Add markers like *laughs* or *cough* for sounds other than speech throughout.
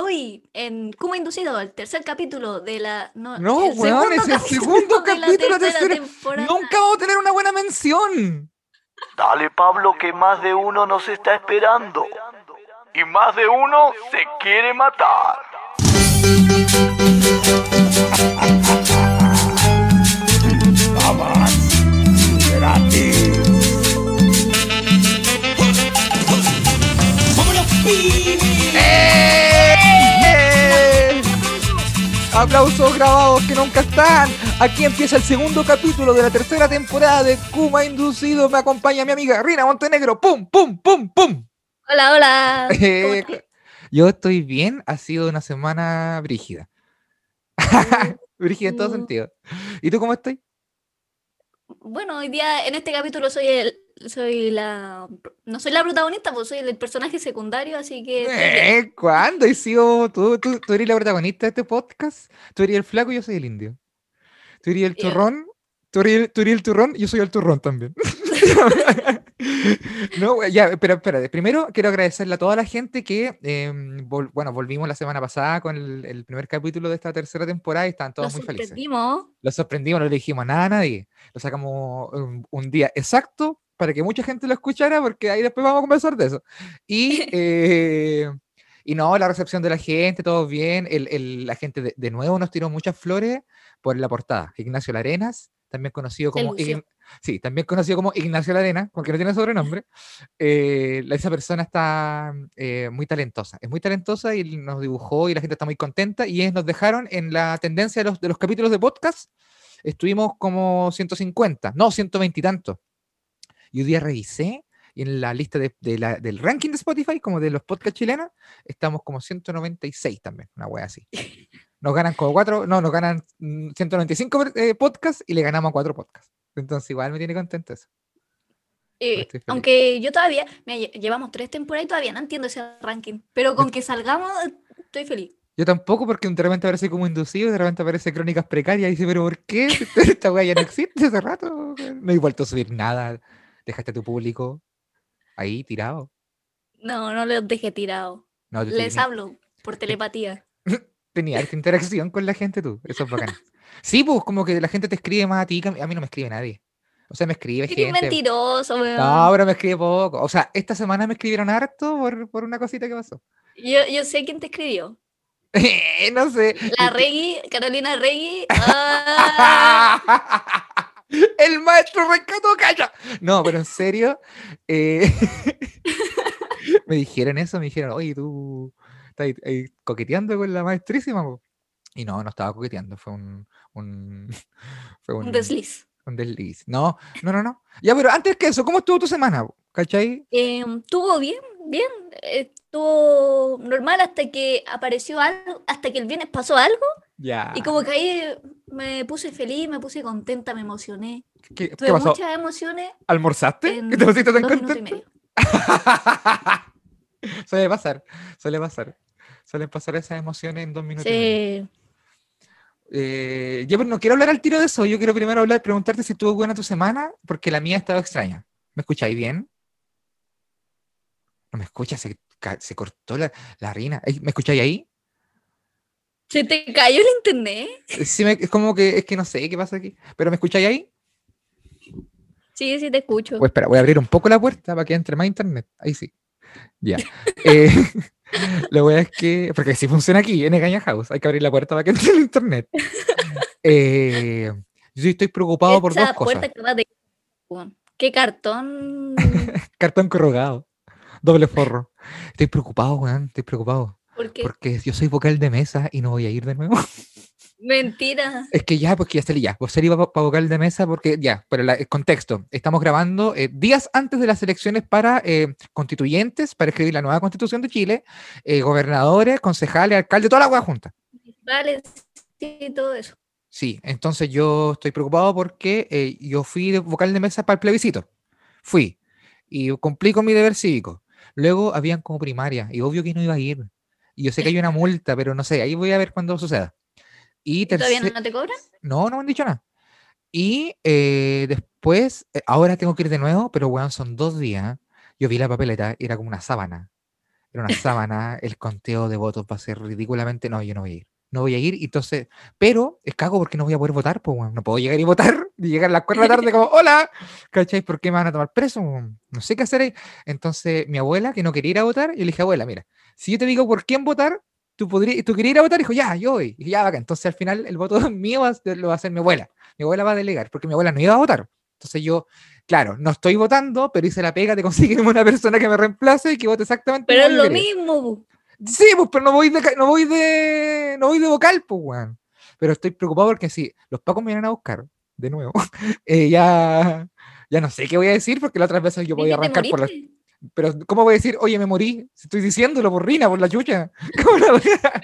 Hoy, en Kuma Inducido, el tercer capítulo de la. No, weón, es el segundo capítulo de la tercera, temporada. Nunca vamos a tener una buena mención. Dale, Pablo, que más de uno nos está esperando. Y más de uno se quiere matar. Aplausos grabados que nunca están. Aquí empieza el segundo capítulo de la tercera temporada de Kuma Inducido. Me acompaña mi amiga Rina Montenegro. ¡Pum, pum, pum, pum! Hola, hola. *laughs* yo estoy bien. Ha sido una semana brígida. *laughs* brígida en todo sentido. ¿Y tú cómo estás? Bueno, hoy día en este capítulo soy el, soy la. No soy la protagonista, pues soy el personaje secundario, así que. ¿Eh? ¿Cuándo? ¿Y sido tú, tú, tú, eres la protagonista de este podcast? Tú eres el flaco y yo soy el indio. Tú eres el turrón, tú eres, tú eres el turrón y yo soy el turrón también. *laughs* no, ya, pero espérate. Primero quiero agradecerle a toda la gente que, em, bueno, volvimos la semana pasada con el, primer capítulo de esta tercera temporada y están todos muy felices. Lo sorprendimos. Lo sorprendimos, no le dijimos nada a nadie. Lo sacamos un, día exacto para que mucha gente lo escuchara, porque ahí después vamos a conversar de eso. Y, *laughs* eh, y no, la recepción de la gente, todo bien. El, la gente de, de, nuevo nos tiró muchas flores por la portada. Ignacio Larenas, también conocido como, sí, también conocido como Ignacio Larena, porque no tiene sobrenombre, eh, esa persona está eh, muy talentosa, es muy talentosa y nos dibujó y la gente está muy contenta y es, nos dejaron en la tendencia de los, de los capítulos de podcast, estuvimos como 150, no, 120 y tanto. Y un día revisé y en la lista de, del ranking de Spotify, como de los podcasts chilenos, estamos como 196 también, una wea así. Nos ganan como cuatro, no, nos ganan 195 mm, eh, podcasts y le ganamos a cuatro podcasts. Entonces igual me tiene contento eso. Eh, aunque yo todavía, llevamos tres temporadas y todavía no entiendo ese ranking, pero con que salgamos estoy feliz. Yo tampoco, porque de repente aparece como inducido, de repente aparece crónicas precarias y dice, pero ¿por qué? *laughs* Esta weá ya no existe hace rato. No he vuelto a subir nada. Dejaste a tu público ahí tirado. No, no los dejé tirado. Les hablo por *laughs* telepatía. *laughs* Tenía esta interacción con la gente tú. Eso es bacán. Sí, pues como que la gente te escribe más a ti que a mí no me escribe nadie. O sea, me escribe gente. Es mentiroso, weón. No, pero me escribe poco. O sea, esta semana me escribieron harto por, por una cosita que pasó. Yo, yo sé quién te escribió. *laughs* no sé. La Reggie, Carolina Reggie. *laughs* El maestro rescató calla. No, pero en serio. Eh, *laughs* me dijeron eso, me dijeron, oye, tú estás coqueteando con la maestrísima. Y no, no estaba coqueteando, fue un. Un, *laughs* fue un, desliz. Un desliz. No, no, no, no. Ya, pero antes que eso, ¿cómo estuvo tu semana? ¿Cachai? Eh, estuvo bien, bien. Estuvo normal hasta que apareció algo, hasta que el viernes pasó algo. Ya. Y como que ahí me puse feliz, me puse contenta, me emocioné. ¿Qué, Tuve muchas emociones. ¿Almorzaste? ¿Qué te pusiste tan contenta? *laughs* suele pasar, suele pasar. Suelen pasar esas emociones en dos minutos. Sí. Eh, yo no quiero hablar al tiro de eso, yo quiero primero hablar, preguntarte si estuvo buena tu semana, porque la mía ha estado extraña. ¿Me escucháis bien? No me escuchas, se, se cortó la, la rina. ¿Me escucháis ahí? ¿Se te cayó el internet? Sí, es como que, es que no sé qué pasa aquí. ¿Pero me escucháis ahí? Sí, sí te escucho. Pues espera, voy a abrir un poco la puerta para que entre más internet. Ahí sí. Ya. *laughs* eh, *laughs* lo voy a es que, porque si funciona aquí, en Egaña House, hay que abrir la puerta para que entre el internet. *laughs* Eh, yo estoy preocupado por dos cosas. ¿Qué cartón? cartón corrugado. Doble forro. Estoy preocupado, weón. Estoy preocupado. ¿Por qué? Porque yo soy vocal de mesa y no voy a ir de nuevo. *laughs* Mentira. Es que ya, porque ya salí ya. Vos salí para vocal de mesa porque ya, pero el contexto. Estamos grabando eh, días antes de las elecciones para eh, constituyentes, para escribir la nueva constitución de Chile, eh, gobernadores, concejales, alcaldes, toda la hueá junta. Vale, sí, todo eso. Sí, entonces yo estoy preocupado porque yo fui de vocal de mesa para el plebiscito. Fui y cumplí con mi deber cívico. Luego habían como primaria y obvio que no iba a ir. Y yo sé que hay una multa, pero no sé, ahí voy a ver cuándo suceda. Y, ¿Todavía no te cobran? No, no me han dicho nada. Y eh, después, eh, ahora tengo que ir de nuevo, pero weón, son dos días. Yo vi la papeleta, era como una sábana. era una *laughs* sábana, el conteo de votos va a ser ridículamente, no, yo no voy a ir no voy a ir, entonces, pero es cago porque no voy a poder votar, pues, no puedo llegar y votar, *laughs* y llegar a las 4 de la tarde como, hola, ¿cachai? ¿Por qué me van a tomar preso? No sé qué hacer ahí. Entonces, mi abuela, que no quería ir a votar, yo le dije, abuela, mira, si yo te digo por quién votar, tú, podrías, tú querías ir a votar, dijo, ya, yo voy, y ya, acá. Entonces, al final, el voto *laughs* mío lo va a hacer mi abuela. Mi abuela va a delegar, porque mi abuela no iba a votar. Entonces, yo, claro, no estoy votando, pero hice la pega de conseguir una persona que me reemplace y que vote exactamente. Pero es lo mismo. Sí, pues, pero no voy de, no voy de, no voy de vocal, pues, weón. Pero estoy preocupado porque si los pacos me vienen a buscar, de nuevo, *laughs* eh, ya, ya no sé qué voy a decir porque las otras veces yo voy a arrancar por las... Pero, ¿cómo voy a decir, oye, me morí? Si estoy diciéndolo por Rina, por la chucha. *laughs* ¿Cómo la voy a...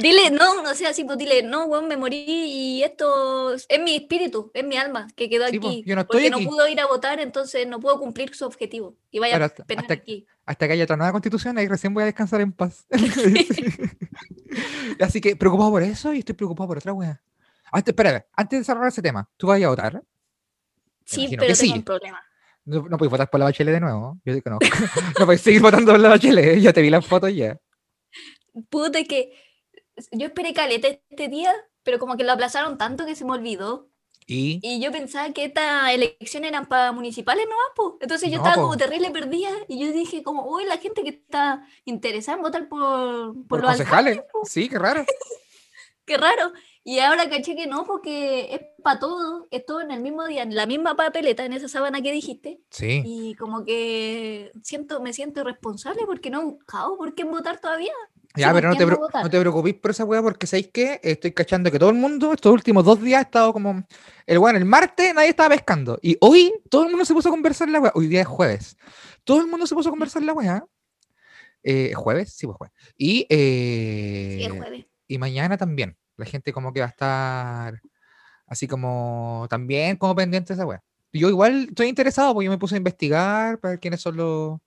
Dile, no, no sea así, pues dile, no, weón, me morí y esto es mi espíritu, es mi alma que quedó pues, aquí. yo no estoy porque no pudo ir a votar, entonces no puedo cumplir su objetivo. Y vaya a hasta, aquí. Hasta que haya otra nueva constitución, ahí recién voy a descansar en paz. *laughs* así que preocupado por eso y estoy preocupado por otra weá. Antes, espera, antes de cerrar ese tema, ¿tú vas a votar? Sí, pero tengo un problema. No, no puedes votar por la bachelet de nuevo. Yo digo que *laughs* no. no puedes seguir votando por la bachelet. Ya te vi las fotos ya. Puta que yo esperé caleta este día, pero como que lo aplazaron tanto que se me olvidó. ¿Y? y yo pensaba que estas elecciones eran para municipales no pues. Entonces yo estaba como terrible perdida y yo dije como, uy, la gente que está interesada en votar por, por, los concejales. Sí, qué raro. *laughs* qué raro. Y ahora caché que no, porque es para todo, es todo en el mismo día, en la misma papeleta, en esa sábana que dijiste. Sí. Y como que siento, me siento responsable porque no he buscado por qué votar todavía. Ya, pero no te, no te, preocupes por esa weá, porque sabéis que estoy cachando que todo el mundo estos últimos dos días ha estado como. El bueno, el martes nadie estaba pescando. Y hoy todo el mundo se puso a conversar la weá. Hoy día es jueves. Todo el mundo se puso a conversar la weá. Eh, ¿Jueves? Sí, pues jueves. Y, eh, jueves. y mañana también. La gente como que va a estar así como también como pendiente de esa weá. Yo igual estoy interesado porque yo me puse a investigar para ver quiénes son los,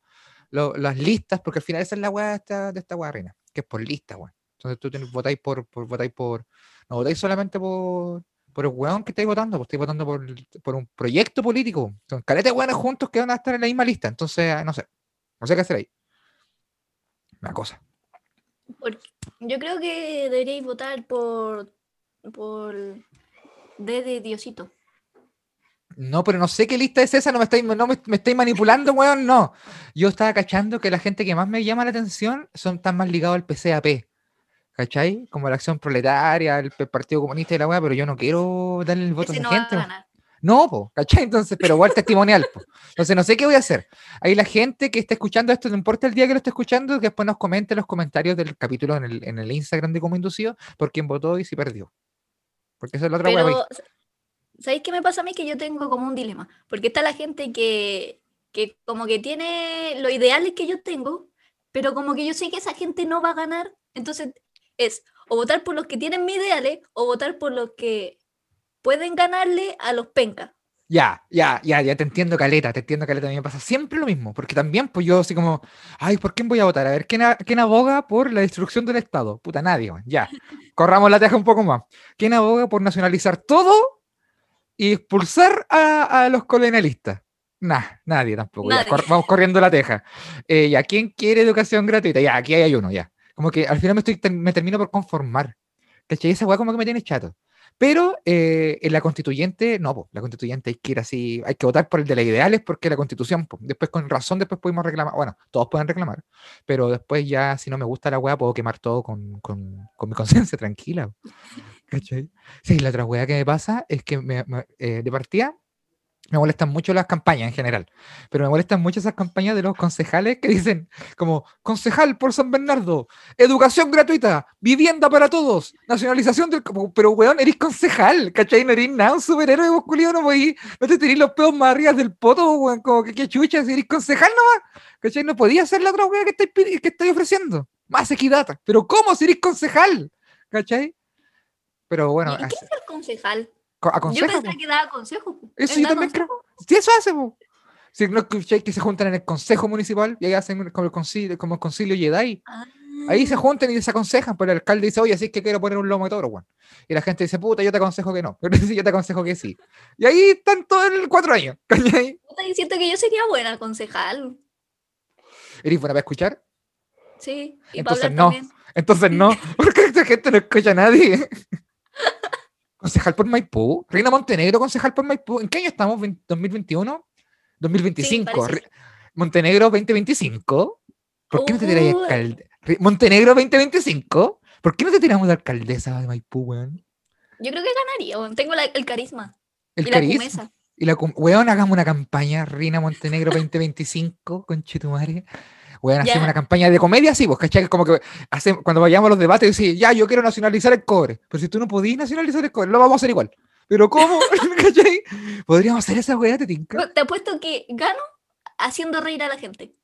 las listas, porque al final esa es la weá de esta, de esta weá reina que es por lista, weón. Entonces tú tenés, votáis por, por, votáis por, no votáis solamente por, por el weón que estáis votando, pues estáis votando por, por un proyecto político. Son caretas de weones juntos que van a estar en la misma lista. Entonces, no sé, no sé qué hacer ahí. Una cosa. yo creo que deberíais votar por, por D de Diosito. No, pero no sé qué lista es esa, no me estáis, no me, estáis manipulando, weón, no. Yo estaba cachando que la gente que más me llama la atención son tan más ligados al PCAP. ¿Cachai? Como la acción proletaria, el Partido Comunista y la weá, pero yo no quiero darle el voto a esa gente. No, po, ¿cachai? Entonces, pero igual testimonial, po. Entonces, no sé qué voy a hacer. Ahí la gente que está escuchando esto, no importa el día que lo esté escuchando, que después nos comente en los comentarios del capítulo en el, en el Instagram de Como Inducido por quién votó y si perdió. Porque eso es la otra pero, ¿Sabéis qué me pasa a mí? Que yo tengo como un dilema, porque está la gente que, que como que tiene los ideales que yo tengo, pero como que yo sé que esa gente no va a ganar, entonces es o votar por los que tienen mis ideales o votar por los que pueden ganarle a los pencas. Ya, ya, ya, ya te entiendo, Caleta, te entiendo, Caleta. A mí me pasa siempre lo mismo, porque también, pues yo así como, ay, ¿por quién voy a votar? A ver, ¿quién, ¿quién aboga por la destrucción del Estado? Puta, nadie, ya. Corramos la teja un poco más. ¿Quién aboga por nacionalizar todo y expulsar a, los colonialistas. Nah, nadie tampoco. vamos corriendo la teja. Eh, ¿Y a quién quiere educación gratuita? Ya, aquí hay uno, ya. Como que al final me, estoy, me termino por conformar. ¿Cachai? Esa weá como que me tiene chato. Pero eh, en la constituyente, no, la constituyente hay que ir así, hay que votar por el de las ideales porque la constitución, después con razón, después podemos reclamar, bueno, todos pueden reclamar, pero después ya si no me gusta la weá puedo quemar todo con, con, con mi conciencia *laughs* tranquila. ¿Cachai? Sí, la otra weá que me pasa es que me, eh, de partida me molestan mucho las campañas en general, pero me molestan mucho esas campañas de los concejales que dicen como concejal por San Bernardo, educación gratuita, vivienda para todos, nacionalización del... Pero weón, eres concejal, ¿cachai? No eres nada, un superhéroe masculino, no, voy, no te tenés los pedos más arriba del poto, weón, como que qué chucha, si eres concejal nomás, ¿cachai? No podía hacer la otra weá que estáis, que ofreciendo, más equidad, pero ¿cómo si eres concejal? ¿Cachai? Pero bueno... ¿Y qué es el concejal? Aconseja, yo pensé que daba consejos. Eso yo también creo. Sí, eso hace. Si no escucháis que se juntan en el consejo municipal y ahí hacen como el concilio, como el concilio Jedi. Ah, Ahí se juntan y se aconsejan, pero el alcalde dice, oye, así es que quiero poner un lomo de toro, weón. Y la gente dice, puta, yo te aconsejo que no. *laughs* Pero yo te aconsejo que sí. Y ahí están todos el cuatro años. *laughs* Puta, y siento que yo sería buena concejal. ¿Eres buena para escuchar? Sí, y Entonces no. Entonces *laughs* no, porque esta gente no escucha a nadie. Concejal por Maipú. Reina Montenegro, concejal por Maipú. ¿En qué año estamos? ¿2021? 2025. Montenegro 2025. ¿Por qué no te tiráis uh. alcalde? Montenegro 2025. ¿Por qué no te tiramos de alcaldesa de Maipú, weón? Yo creo que ganaría, weón. Tengo el carisma. El y carisma. La y la weón, hagamos una campaña, Reina Montenegro 2025, con Chitumare. Weón, hacemos una campaña de comedia, sí, vos, ¿cachai? Como que hace, cuando vayamos a los debates, decís, ya, yo quiero nacionalizar el cobre. Pero si tú no podís nacionalizar el cobre, lo vamos a hacer igual. Pero ¿cómo? *laughs* *laughs* ¿cachai? Podríamos hacer esa weá, te tinca. Te apuesto que gano haciendo reír a la gente.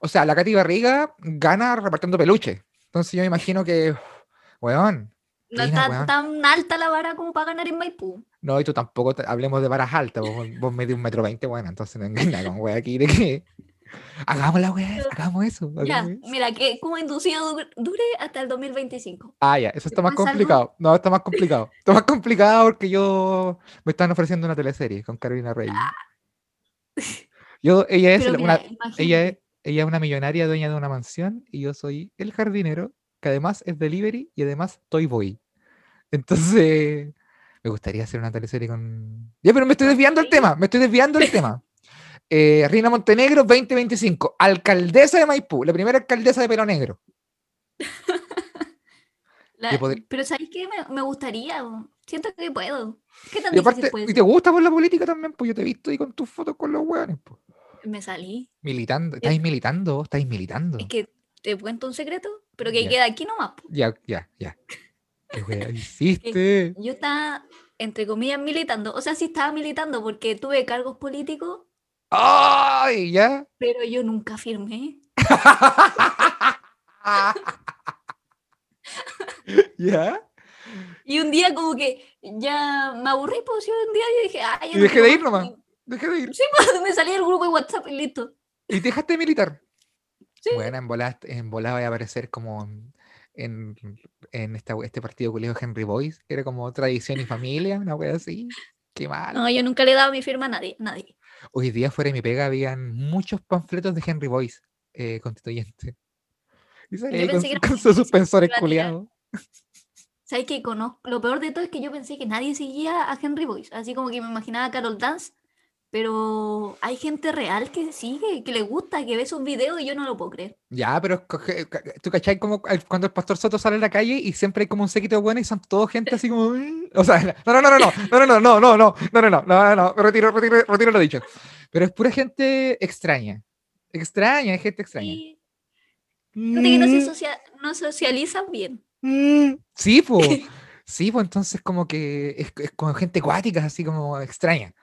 O sea, la Katy Barriga gana repartiendo peluche. Entonces yo me imagino que, weón. No está tan alta la vara como para ganar en Maipú. No, y tú tampoco hablemos de varas altas. Vos, vos medís un metro veinte, bueno, entonces no engaña con weón aquí de que. Hagamos la weá, hagamos eso. ya, mira, que como inducido dure hasta el 2025. Ah, ya, eso está más complicado. No, está más complicado. Está más complicado porque yo me están ofreciendo una teleserie con Carolina Rey. Ah. *laughs* Yo, ella es una, ella es, ella es una millonaria dueña de una mansión y yo soy el jardinero, que además es delivery y además Toy Boy. Entonces, me gustaría hacer una teleserie con. Ya, pero me estoy desviando el tema, me estoy desviando el tema. Eh, Reina Montenegro 2025, alcaldesa de Maipú, la primera alcaldesa de pelo negro. *laughs* Pero ¿sabes qué? Me, gustaría, siento que puedo. ¿Qué tan y, aparte, ¿Y te gusta por la política también? Pues yo te he visto ahí con tus fotos con los hueones. Pues. Me salí. Militando. ¿Estáis militando? ¿Estáis militando? Es que te cuento un secreto, pero que queda aquí nomás. Ya, ya, ya. *laughs* ¿Qué hiciste? yo estaba, entre comillas, militando. O sea, sí estaba militando porque tuve cargos políticos. ¡Ay! ¿Ya? Pero yo nunca firmé. *laughs* ¿Ya? Y un día como que ya me aburrí, pues yo un día yo dije, ay, y dejé de ir nomás. Dejé de ir. Sí, pues me salí del grupo de WhatsApp y listo. ¿Y dejaste de militar? Sí. Bueno, en volada, en volada va a aparecer como en, en esta, este partido colegio Henry Boyce, era como tradición y familia, una wea así. Qué mal. No, yo nunca le he dado mi firma a nadie. nadie. Hoy día fuera de mi pega habían muchos panfletos de Henry Boyce, eh, constituyente. Y salía con, con sus suspensores culiados. ¿Sabes qué? Conozco? Lo peor de todo es que yo pensé que nadie seguía a Henry Boyce. Así como que me imaginaba a Carol Dance pero hay gente real que sigue, que le gusta, que ve sus videos y yo no lo puedo creer. Ya, pero tú cachai como cuando el pastor Soto sale a la calle y siempre hay como un séquito de buenos y son todo gente así como. O sea, no, no, no, no, no, no, no, no, no, no, no, no, no, no, no, retiro, retiro, retiro lo dicho. Pero es pura gente extraña. Extraña, es gente extraña. Gente que no, se no socializan bien. Sí, pues. Sí, pues entonces como que es, es como gente acuática, así como extraña.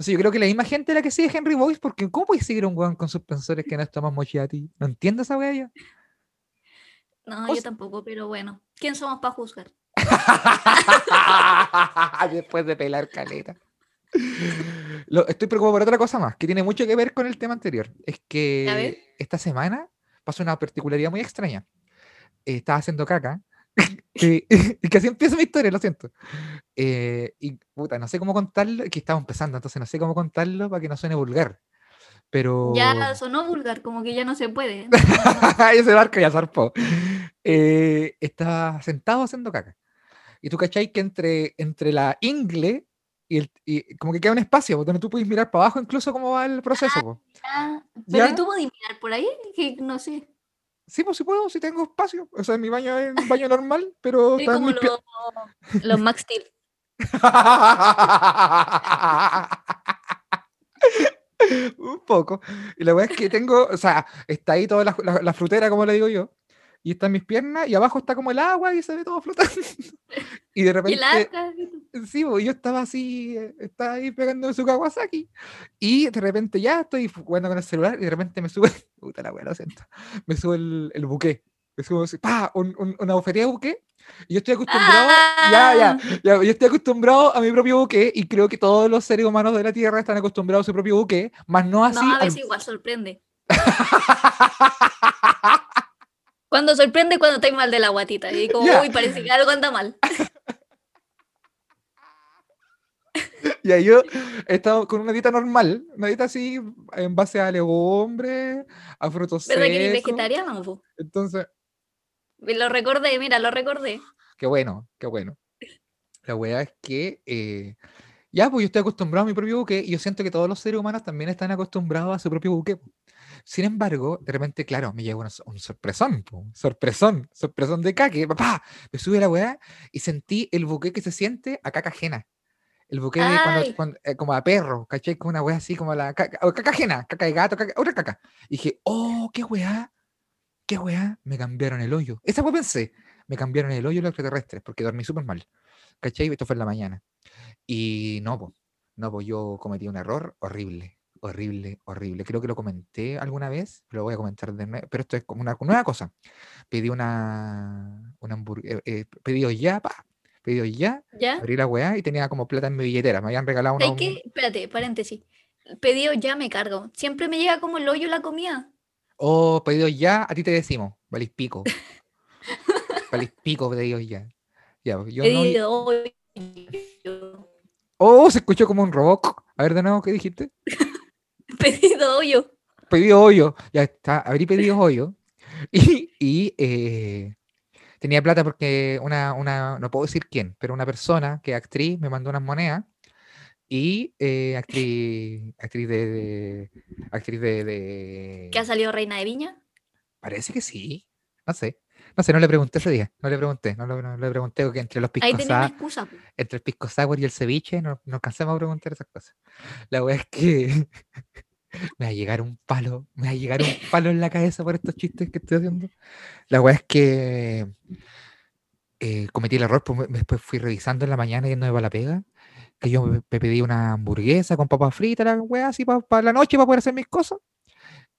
Entonces yo creo que la misma gente la que sigue Henry Boyce, porque ¿cómo puede seguir un weón con suspensores que no está más mochiati? ¿No entiendes esa weá No, yo tampoco, pero bueno. ¿Quién somos para juzgar? *laughs* Después de pelar caleta. estoy preocupado por otra cosa más, que tiene mucho que ver con el tema anterior. Es que esta semana pasó una particularidad muy extraña. estaba haciendo caca *laughs* y, que así empieza mi historia, lo siento. Eh, y puta, no sé cómo contarlo, que estaba empezando, entonces no sé cómo contarlo para que no suene vulgar. Pero. Ya sonó vulgar, como que ya no se puede. *laughs* Ese barco ya zarpó. Eh, estaba sentado haciendo caca. Y tú cachai que entre, entre la ingle y, el, y como que queda un espacio donde tú puedes mirar para abajo incluso cómo va el proceso. Ah, Pero tú puedes mirar por ahí, que no sé. Sí, pues sí puedo, sí tengo espacio. O sea, mi baño es un baño normal, pero *laughs* está como los Max Steel. *laughs* un poco. Y la verdad es que tengo, o sea, está ahí toda la, frutera, como le digo yo, y está en mis piernas, y abajo está como el agua y se ve todo flotando. *laughs* y de repente. sí, pues, yo estaba así, estaba ahí pegando su Kawasaki, y de repente ya estoy jugando con el celular, y de repente me sube, *laughs* puta la wea, lo siento, me sube el, el buque. Me sube así, pa, una bofetía de buque, y yo estoy acostumbrado, ya, ya, ah. ya, yo estoy acostumbrado a mi propio buque y creo que todos los seres humanos de la Tierra están acostumbrados a su propio buque, más no así. No, a veces igual sorprende. *laughs* Cuando sorprende cuando estáis mal de la guatita. Y como, uy, parece que algo anda mal. *laughs* Y ahí yo he estado con una dieta normal, una dieta así, en base a legumbres, a frutos secos. ¿Verdad que eres vegetariano? Entonces... Lo recordé, mira, lo recordé. Qué bueno, qué bueno. La weá es que... Eh, ya, pues yo estoy acostumbrado a mi propio buque y yo siento que todos los seres humanos también están acostumbrados a su propio buque. Sin embargo, de repente, claro, me llegó un sorpresón, sorpresón, sorpresón de caque, papá, me sube la weá y sentí el buque que se siente a caca ajena. El buque de cuando, eh, como a perro, ¿cachai? Como una weá así, como la caca, caca ajena, caca de gato, caca, otra caca. Y dije, oh, qué weá, qué weá, me cambiaron el hoyo. Esa weá pensé, me cambiaron el hoyo los extraterrestres, porque dormí súper mal. ¿Cachai? Esto fue en la mañana. Y no, pues, no, pues yo cometí un error horrible, horrible, horrible. Creo que lo comenté alguna vez, lo voy a comentar de nuevo, pero esto es como una nueva cosa. Pedí una, una hamburguesa, eh, eh ya, pa, pedido ya, ¿Ya? abrí la weá y tenía como plata en mi billetera. Me habían regalado una. qué? Espérate, paréntesis. Pedido ya me cargo. Siempre me llega como el hoyo la comida. Oh, pedido ya, a ti te decimos. Valís pico. Valís pico, pedido ya. Ya, yo pedido hoyo. Oh, se escuchó como un robot. A ver de nuevo, ¿qué dijiste? *laughs* pedido hoyo. Pedido hoyo. Ya está, abrí pedido hoyo. *laughs* Y, y eh, tenía plata porque una, una, no puedo decir quién, pero una persona que es actriz me mandó unas monedas y eh, actriz, actriz de, actriz de, ¿Que ha salido Reina de Viña? Parece que sí, no sé. No sé, no le pregunté ese día, no le pregunté, no, le pregunté porque entre los piscos entre el pisco sour y el ceviche no, no alcanzamos a preguntar esas cosas. La verdad es que *laughs* me va a llegar un palo, me va a llegar un palo en la cabeza por estos chistes que estoy haciendo. La weá es que eh, cometí el error, pues después fui revisando en la mañana yendo de la pega, que yo me, pedí una hamburguesa con papas fritas, la weá así para la noche para poder hacer mis cosas.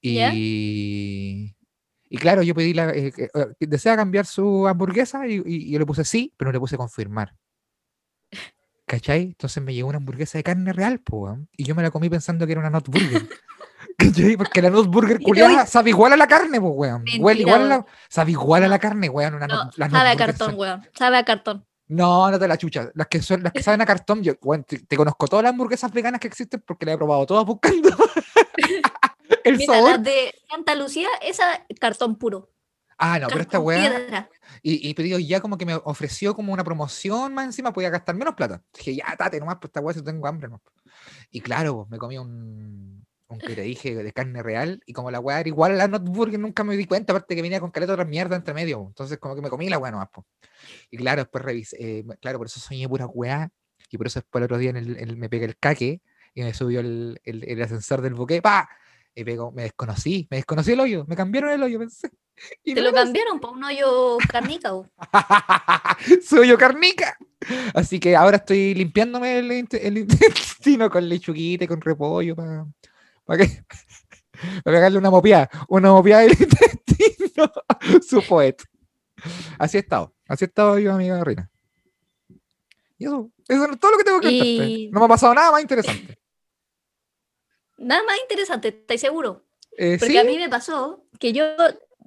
Y, y claro, yo pedí la. Eh, eh, desea cambiar su hamburguesa y, yo le puse sí, pero no le puse confirmar. ¿Cachai? Entonces me llegó una hamburguesa de carne real, pues, y yo me la comí pensando que era una not burger. *laughs* ¿Cachai? Porque la not burger culiada sabe igual a la carne, pues, weón. igual a la, sabe igual a la carne, weón. Una no, sabe a cartón, weón. Sabe a cartón. No, no te la chucha. Las que, son, las que saben a cartón, yo te, conozco todas las hamburguesas veganas que existen porque las he probado todas buscando. *laughs* el Mira, sabor. Las de Santa Lucía, esa cartón puro. Ah, no, pero esta weá. Y, y pedido ya como que me ofreció como una promoción más encima, podía gastar menos plata. Dije, ya, tate nomás, pues esta weá si tengo hambre. No. Y claro, me comí un, un que te dije de carne real. Y como la weá era igual a la Notburger, nunca me di cuenta, aparte que venía con caleta otra mierda entre medio. Entonces, como que me comí la weá nomás. pues. Y claro, después revisé, eh, claro, por eso soñé pura weá. Y por eso después el otro día en el, me pegué el caque y me subió el, el, el ascensor del buque. ¡Pa! Y pego, me desconocí, me desconocí el hoyo, me cambiaron el hoyo, pensé. *laughs* Y Te lo cambiaron por un hoyo carnica. *laughs* Su hoyo carnica. Así que ahora estoy limpiándome *laughs* el, intestino con lechuguita y con repollo para para que para pegarle una mopiada, una mopiada del intestino. Su poeta. Así he estado, así he estado yo, amiga Reina. Y eso, eso es todo lo que tengo que y... No me ha pasado nada más interesante. Nada más interesante, ¿estáis seguro? Eh, Porque a mí me pasó que yo,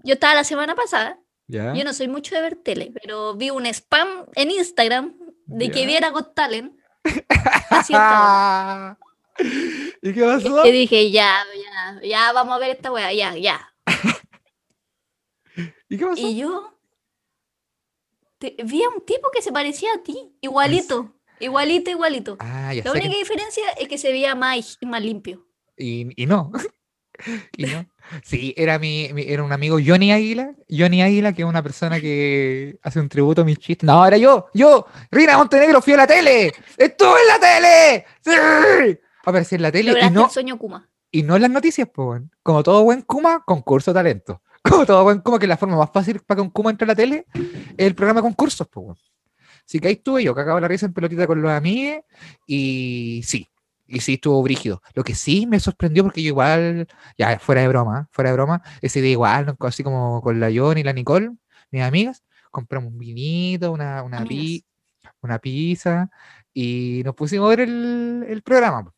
yo estaba la semana pasada, yo no soy mucho de ver tele, pero vi un spam en Instagram de que viera Got Talent. *laughs* ¿Y qué pasó? Y dije, ya, ya, ya, vamos a ver esta weá, ya, ya. *laughs* ¿Y qué pasó? Y yo vi a un tipo que se parecía a ti, igualito, igualito, igualito. Ah, La única diferencia es que se veía más, más limpio. Y, no. *laughs* y no. Sí, era, mi, era un amigo Johnny Águila. Johnny Águila, que es una persona que hace un tributo a mis chistes. No, era yo, yo, Rina Montenegro, fui a la tele. ¡Estuve en la tele! ¡Sí! Aparecí en la tele y no. sueño Kuma. Y no en las noticias, pues. Como todo buen Kuma, concurso talento. *laughs* Como todo buen Kuma, que la forma más fácil para que un Kuma entre a la tele es el programa de concursos, pues. Así que ahí estuve yo, que acabo la risa en pelotita con los amigos. Y sí, y sí, estuvo brígido. Lo que sí me sorprendió, porque yo igual, ya fuera de broma, fuera de broma, ese día igual, así como con la John y la Nicole, mis amigas, compramos un vinito, una, una, una pizza, y nos pusimos a ver el, el programa.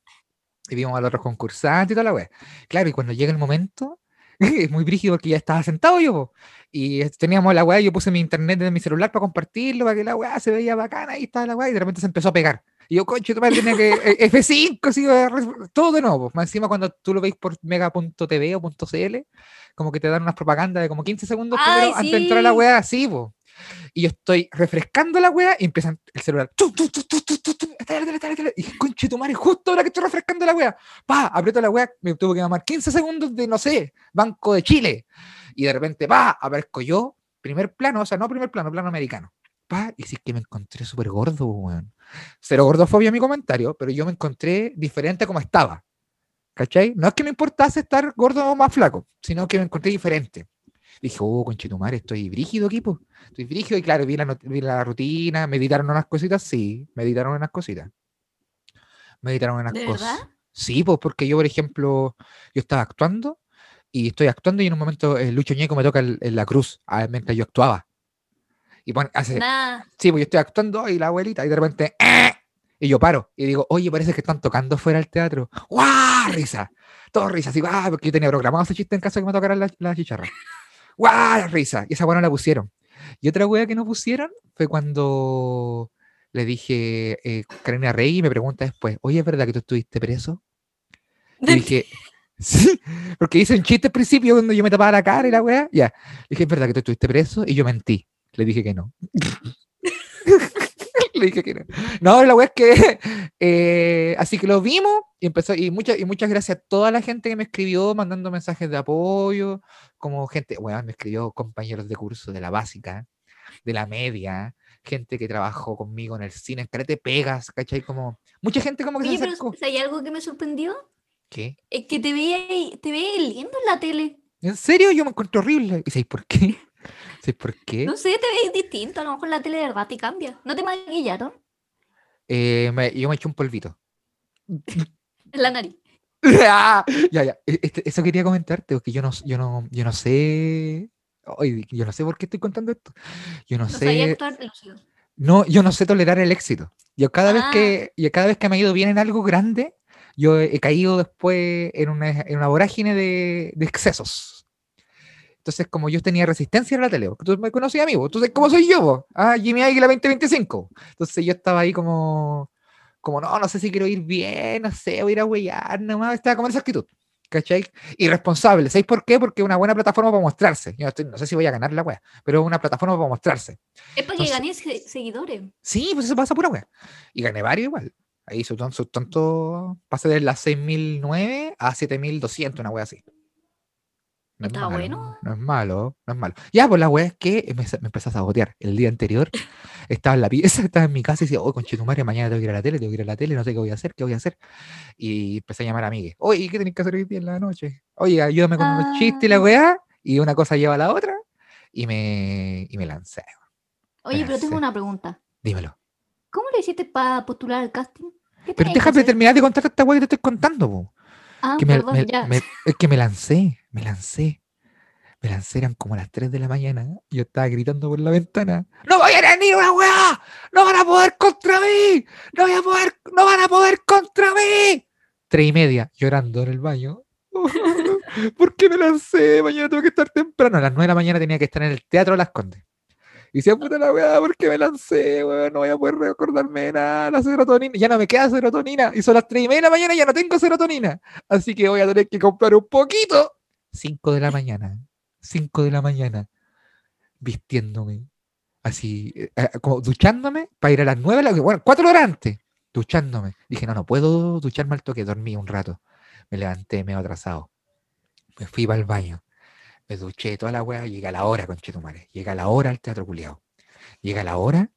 Y vimos a los otros concursantes y toda la wea. Claro, y cuando llega el momento, *laughs* es muy brígido porque ya estaba sentado yo, y teníamos la weá, yo puse mi internet en mi celular para compartirlo, para que la weá se veía bacana, ahí estaba la weá, y de repente se empezó a pegar. Y yo, conche, tu madre tenía que. Eh, *laughs* F5, sí, todo de nuevo. Más encima, cuando tú lo veis por mega.tv o .cl, como que te dan unas propagandas de como 15 segundos antes de entrar a la weá, así, po. Y yo estoy refrescando la weá y empiezan el celular. y conche tu madre, justo ahora que estoy refrescando la weá. Pa, aprieto la weá, me tuvo que llamar 15 segundos de, no sé, Banco de Chile. Y de repente, pa, aparezco yo, primer plano, o sea, no primer plano, plano americano. Pa, y sí que me encontré súper gordo, weón. Cero gordofobia mi comentario, pero yo me encontré diferente como estaba. ¿Cachai? No es que me importase estar gordo o más flaco, sino que me encontré diferente. Dije, oh, conchetumar, estoy brígido, equipo. Estoy brígido y claro, vi la, vi la rutina, meditaron unas cositas, sí, meditaron unas cositas. Meditaron unas cosas. Sí, pues porque yo, por ejemplo, yo estaba actuando y estoy actuando y en un momento el Lucho Ñeco me toca en la cruz mientras yo actuaba. Y pone, hace. Sí, pues yo estoy actuando y la abuelita, y de repente. ¡eh! Y yo paro y digo, oye, parece que están tocando fuera del teatro. ¡Guau! Risa. Todo risa. Así, ¡ah! Porque yo tenía programado ese chiste en caso de que me tocaran la, la chicharra. ¡Guau! Risa. Y esa buena la pusieron. Y otra wea que no pusieron fue cuando le dije, eh, Karina Rey, y me pregunta después, oye, ¿es verdad que tú estuviste preso? Y dije, *laughs* sí, porque hice un chiste al principio cuando yo me tapaba la cara y la wea. Ya, dije, ¿es verdad que tú estuviste preso? Y yo mentí. Le dije que no. *laughs* Le dije que no. No, la wea es que. Eh, así que lo vimos y empezó. Y, muchas y muchas gracias a toda la gente que me escribió mandando mensajes de apoyo. Como gente. Bueno, me escribió compañeros de curso de la básica, de la media, gente que trabajó conmigo en el cine, en Carete Pegas, ¿cachai? Como. Mucha gente como que se acercó. Pero, ¿Hay algo que me sorprendió? ¿Qué? Es que te veía, te veía lindo en la tele. ¿En serio? Yo me encuentro horrible. ¿Y sabes por qué? Por qué? No sé, te ves distinto. A lo mejor la tele de verdad te cambia. ¿No te maquillaron? Eh, yo me eché un polvito. en la nariz. *laughs* Ah, ya, ya. E, este, eso quería comentarte, porque yo no, yo no, yo no sé. yo no sé por qué estoy contando esto. Yo no, sé. no, yo no sé tolerar el éxito. Yo cada vez que, ah. yo cada vez que me ha ido bien en algo grande, yo he, caído después en una, en una vorágine de, de excesos. Entonces, como yo tenía resistencia en la tele, tú me conocías a mí, tú sabes cómo soy yo, ah, Jimmy Águila 2025. Entonces yo estaba ahí como, como, no, no sé si quiero ir bien, no sé, voy a ir a huellar, nomás, estaba con esa actitud. ¿Cachai? Irresponsable. ¿Sabéis por qué? Porque es una buena plataforma para mostrarse. Yo no sé si voy a ganar la wea, pero es una plataforma para mostrarse. Es para que gané seguidores. Sí, pues eso pasa pura wea. Y gané varios igual. Ahí su tonto, pasé de las 6.009 a 7.200, una wea así. No ¿Está bueno? No es malo, no es malo. Ya, pues la weá es que me, me empezó a sabotear. El día anterior *laughs* estaba en la pieza, *laughs* estaba en mi casa y decía, oh, conchetumare, mañana tengo que ir a la tele, tengo que ir a la tele, no sé qué voy a hacer, qué voy a hacer. Y empecé a llamar a Miguel. Oye, ¿qué tenés que hacer hoy día en la noche? Oye, ayúdame con unos chistes y la ah. weá. Y una cosa lleva a la otra y me, y me lancé. Oye, pero tengo una pregunta. Dímelo. ¿Cómo le hiciste para postular al casting? Pero déjame terminar de contar esta weá que te estoy contando, po. Ah, que me, es que me lancé, me lancé. Me lancé, eran como a las 3 de la mañana. Yo estaba gritando por la ventana. ¡No voy a ni una weá! ¡No van a poder contra mí! ¡No voy a poder! ¡No van a poder contra mí! Tres y media, llorando en el baño. *laughs* ¿Por qué me lancé? Mañana tengo que estar temprano. A las 9 de la mañana tenía que estar en el Teatro Las Condes. Y decía, puta la weá, ¿por qué me lancé, weón? No voy a poder recordarme nada, la serotonina. Ya no me queda serotonina. Y son las 3 y media de la mañana y ya no tengo serotonina. Así que voy a tener que comprar un poquito. 5 de la mañana. 5 de la mañana. Vistiéndome. Así, eh, eh, como duchándome para ir a las 9, bueno, 4 horas antes. Duchándome. Dije, no, no puedo ducharme al toque. Dormí un rato. Me levanté medio atrasado. Me fui para el baño me duché toda la weá, llega la hora, conchetumare, llega la hora al teatro culiado. Llega la hora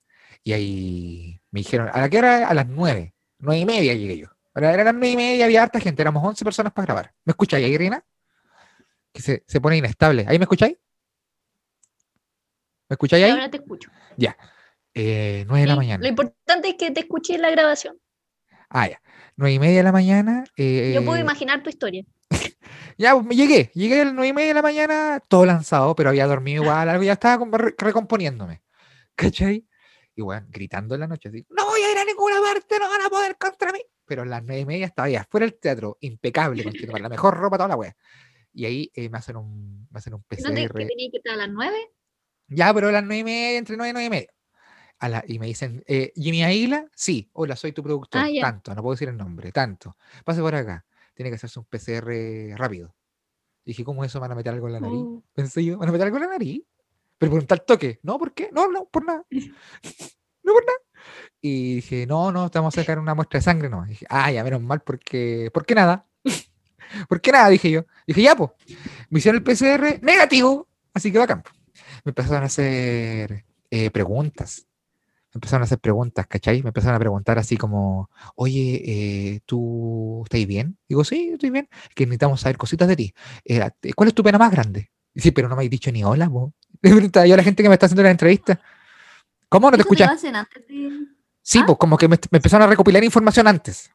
y ahí me dijeron, ¿a la qué hora? A las nueve, nueve y media llegué yo. Ahora eran las nueve y media, había harta gente, éramos once personas para grabar. ¿Me escucháis ahí, Rina? Que se, se, pone inestable. ¿Ahí me escucháis? ¿Me escucháis ahí? Ahora te escucho. Ya. Eh, nueve de la mañana. Lo importante es que te escuché en la grabación. Ah, ya. Nueve y media de la mañana. Eh, yo puedo imaginar tu historia. Ya, me llegué, llegué a las 9 y media de la mañana, todo lanzado, pero había dormido igual, algo, ya estaba recomponiéndome. ¿Cachai? Y bueno, gritando en la noche, así, no voy a ir a ninguna parte, no van a poder contra mí. Pero a las 9 y media estaba ya fuera del teatro, impecable, con la mejor ropa, toda la wea. y ahí eh, me hacen un, me hacen un PCR. ¿No te, que estar a las 9? Ya, pero a las 9 y media, entre 9 y 9 y media. A la, y me dicen, eh, Jimmy Aguila, sí, hola, soy tu productor, ah, tanto, no puedo decir el nombre, tanto. Pase por acá, tiene que hacerse un PCR rápido. dije, ¿cómo eso? ¿Van a meter algo en la nariz? Oh. Pensé yo, ¿van a meter algo en la nariz? Pero por un tal toque. No, ¿por qué? No, no, por nada. *laughs* *laughs* no por nada. Y dije, no, no, estamos a sacar una muestra de sangre, no. dije, ah, ya, menos mal, porque, ¿por qué nada? *laughs* ¿Por qué nada? Dije yo. Dije, ya, pues. Me hicieron el PCR negativo, así que va campo. Me empezaron a hacer eh, preguntas. Me empezaron a hacer preguntas, ¿cachai? Me empezaron a preguntar así como, oye, eh, ¿tú estás bien? Digo, sí, estoy bien. Que necesitamos saber cositas de ti. Eh, ¿Cuál es tu pena más grande? Sí, pero no me has dicho ni hola, vos. *laughs* yo a la gente que me está haciendo la entrevista. ¿Cómo no te escuchas? Sí, ¿Ah? pues como que me, empezaron a recopilar información antes.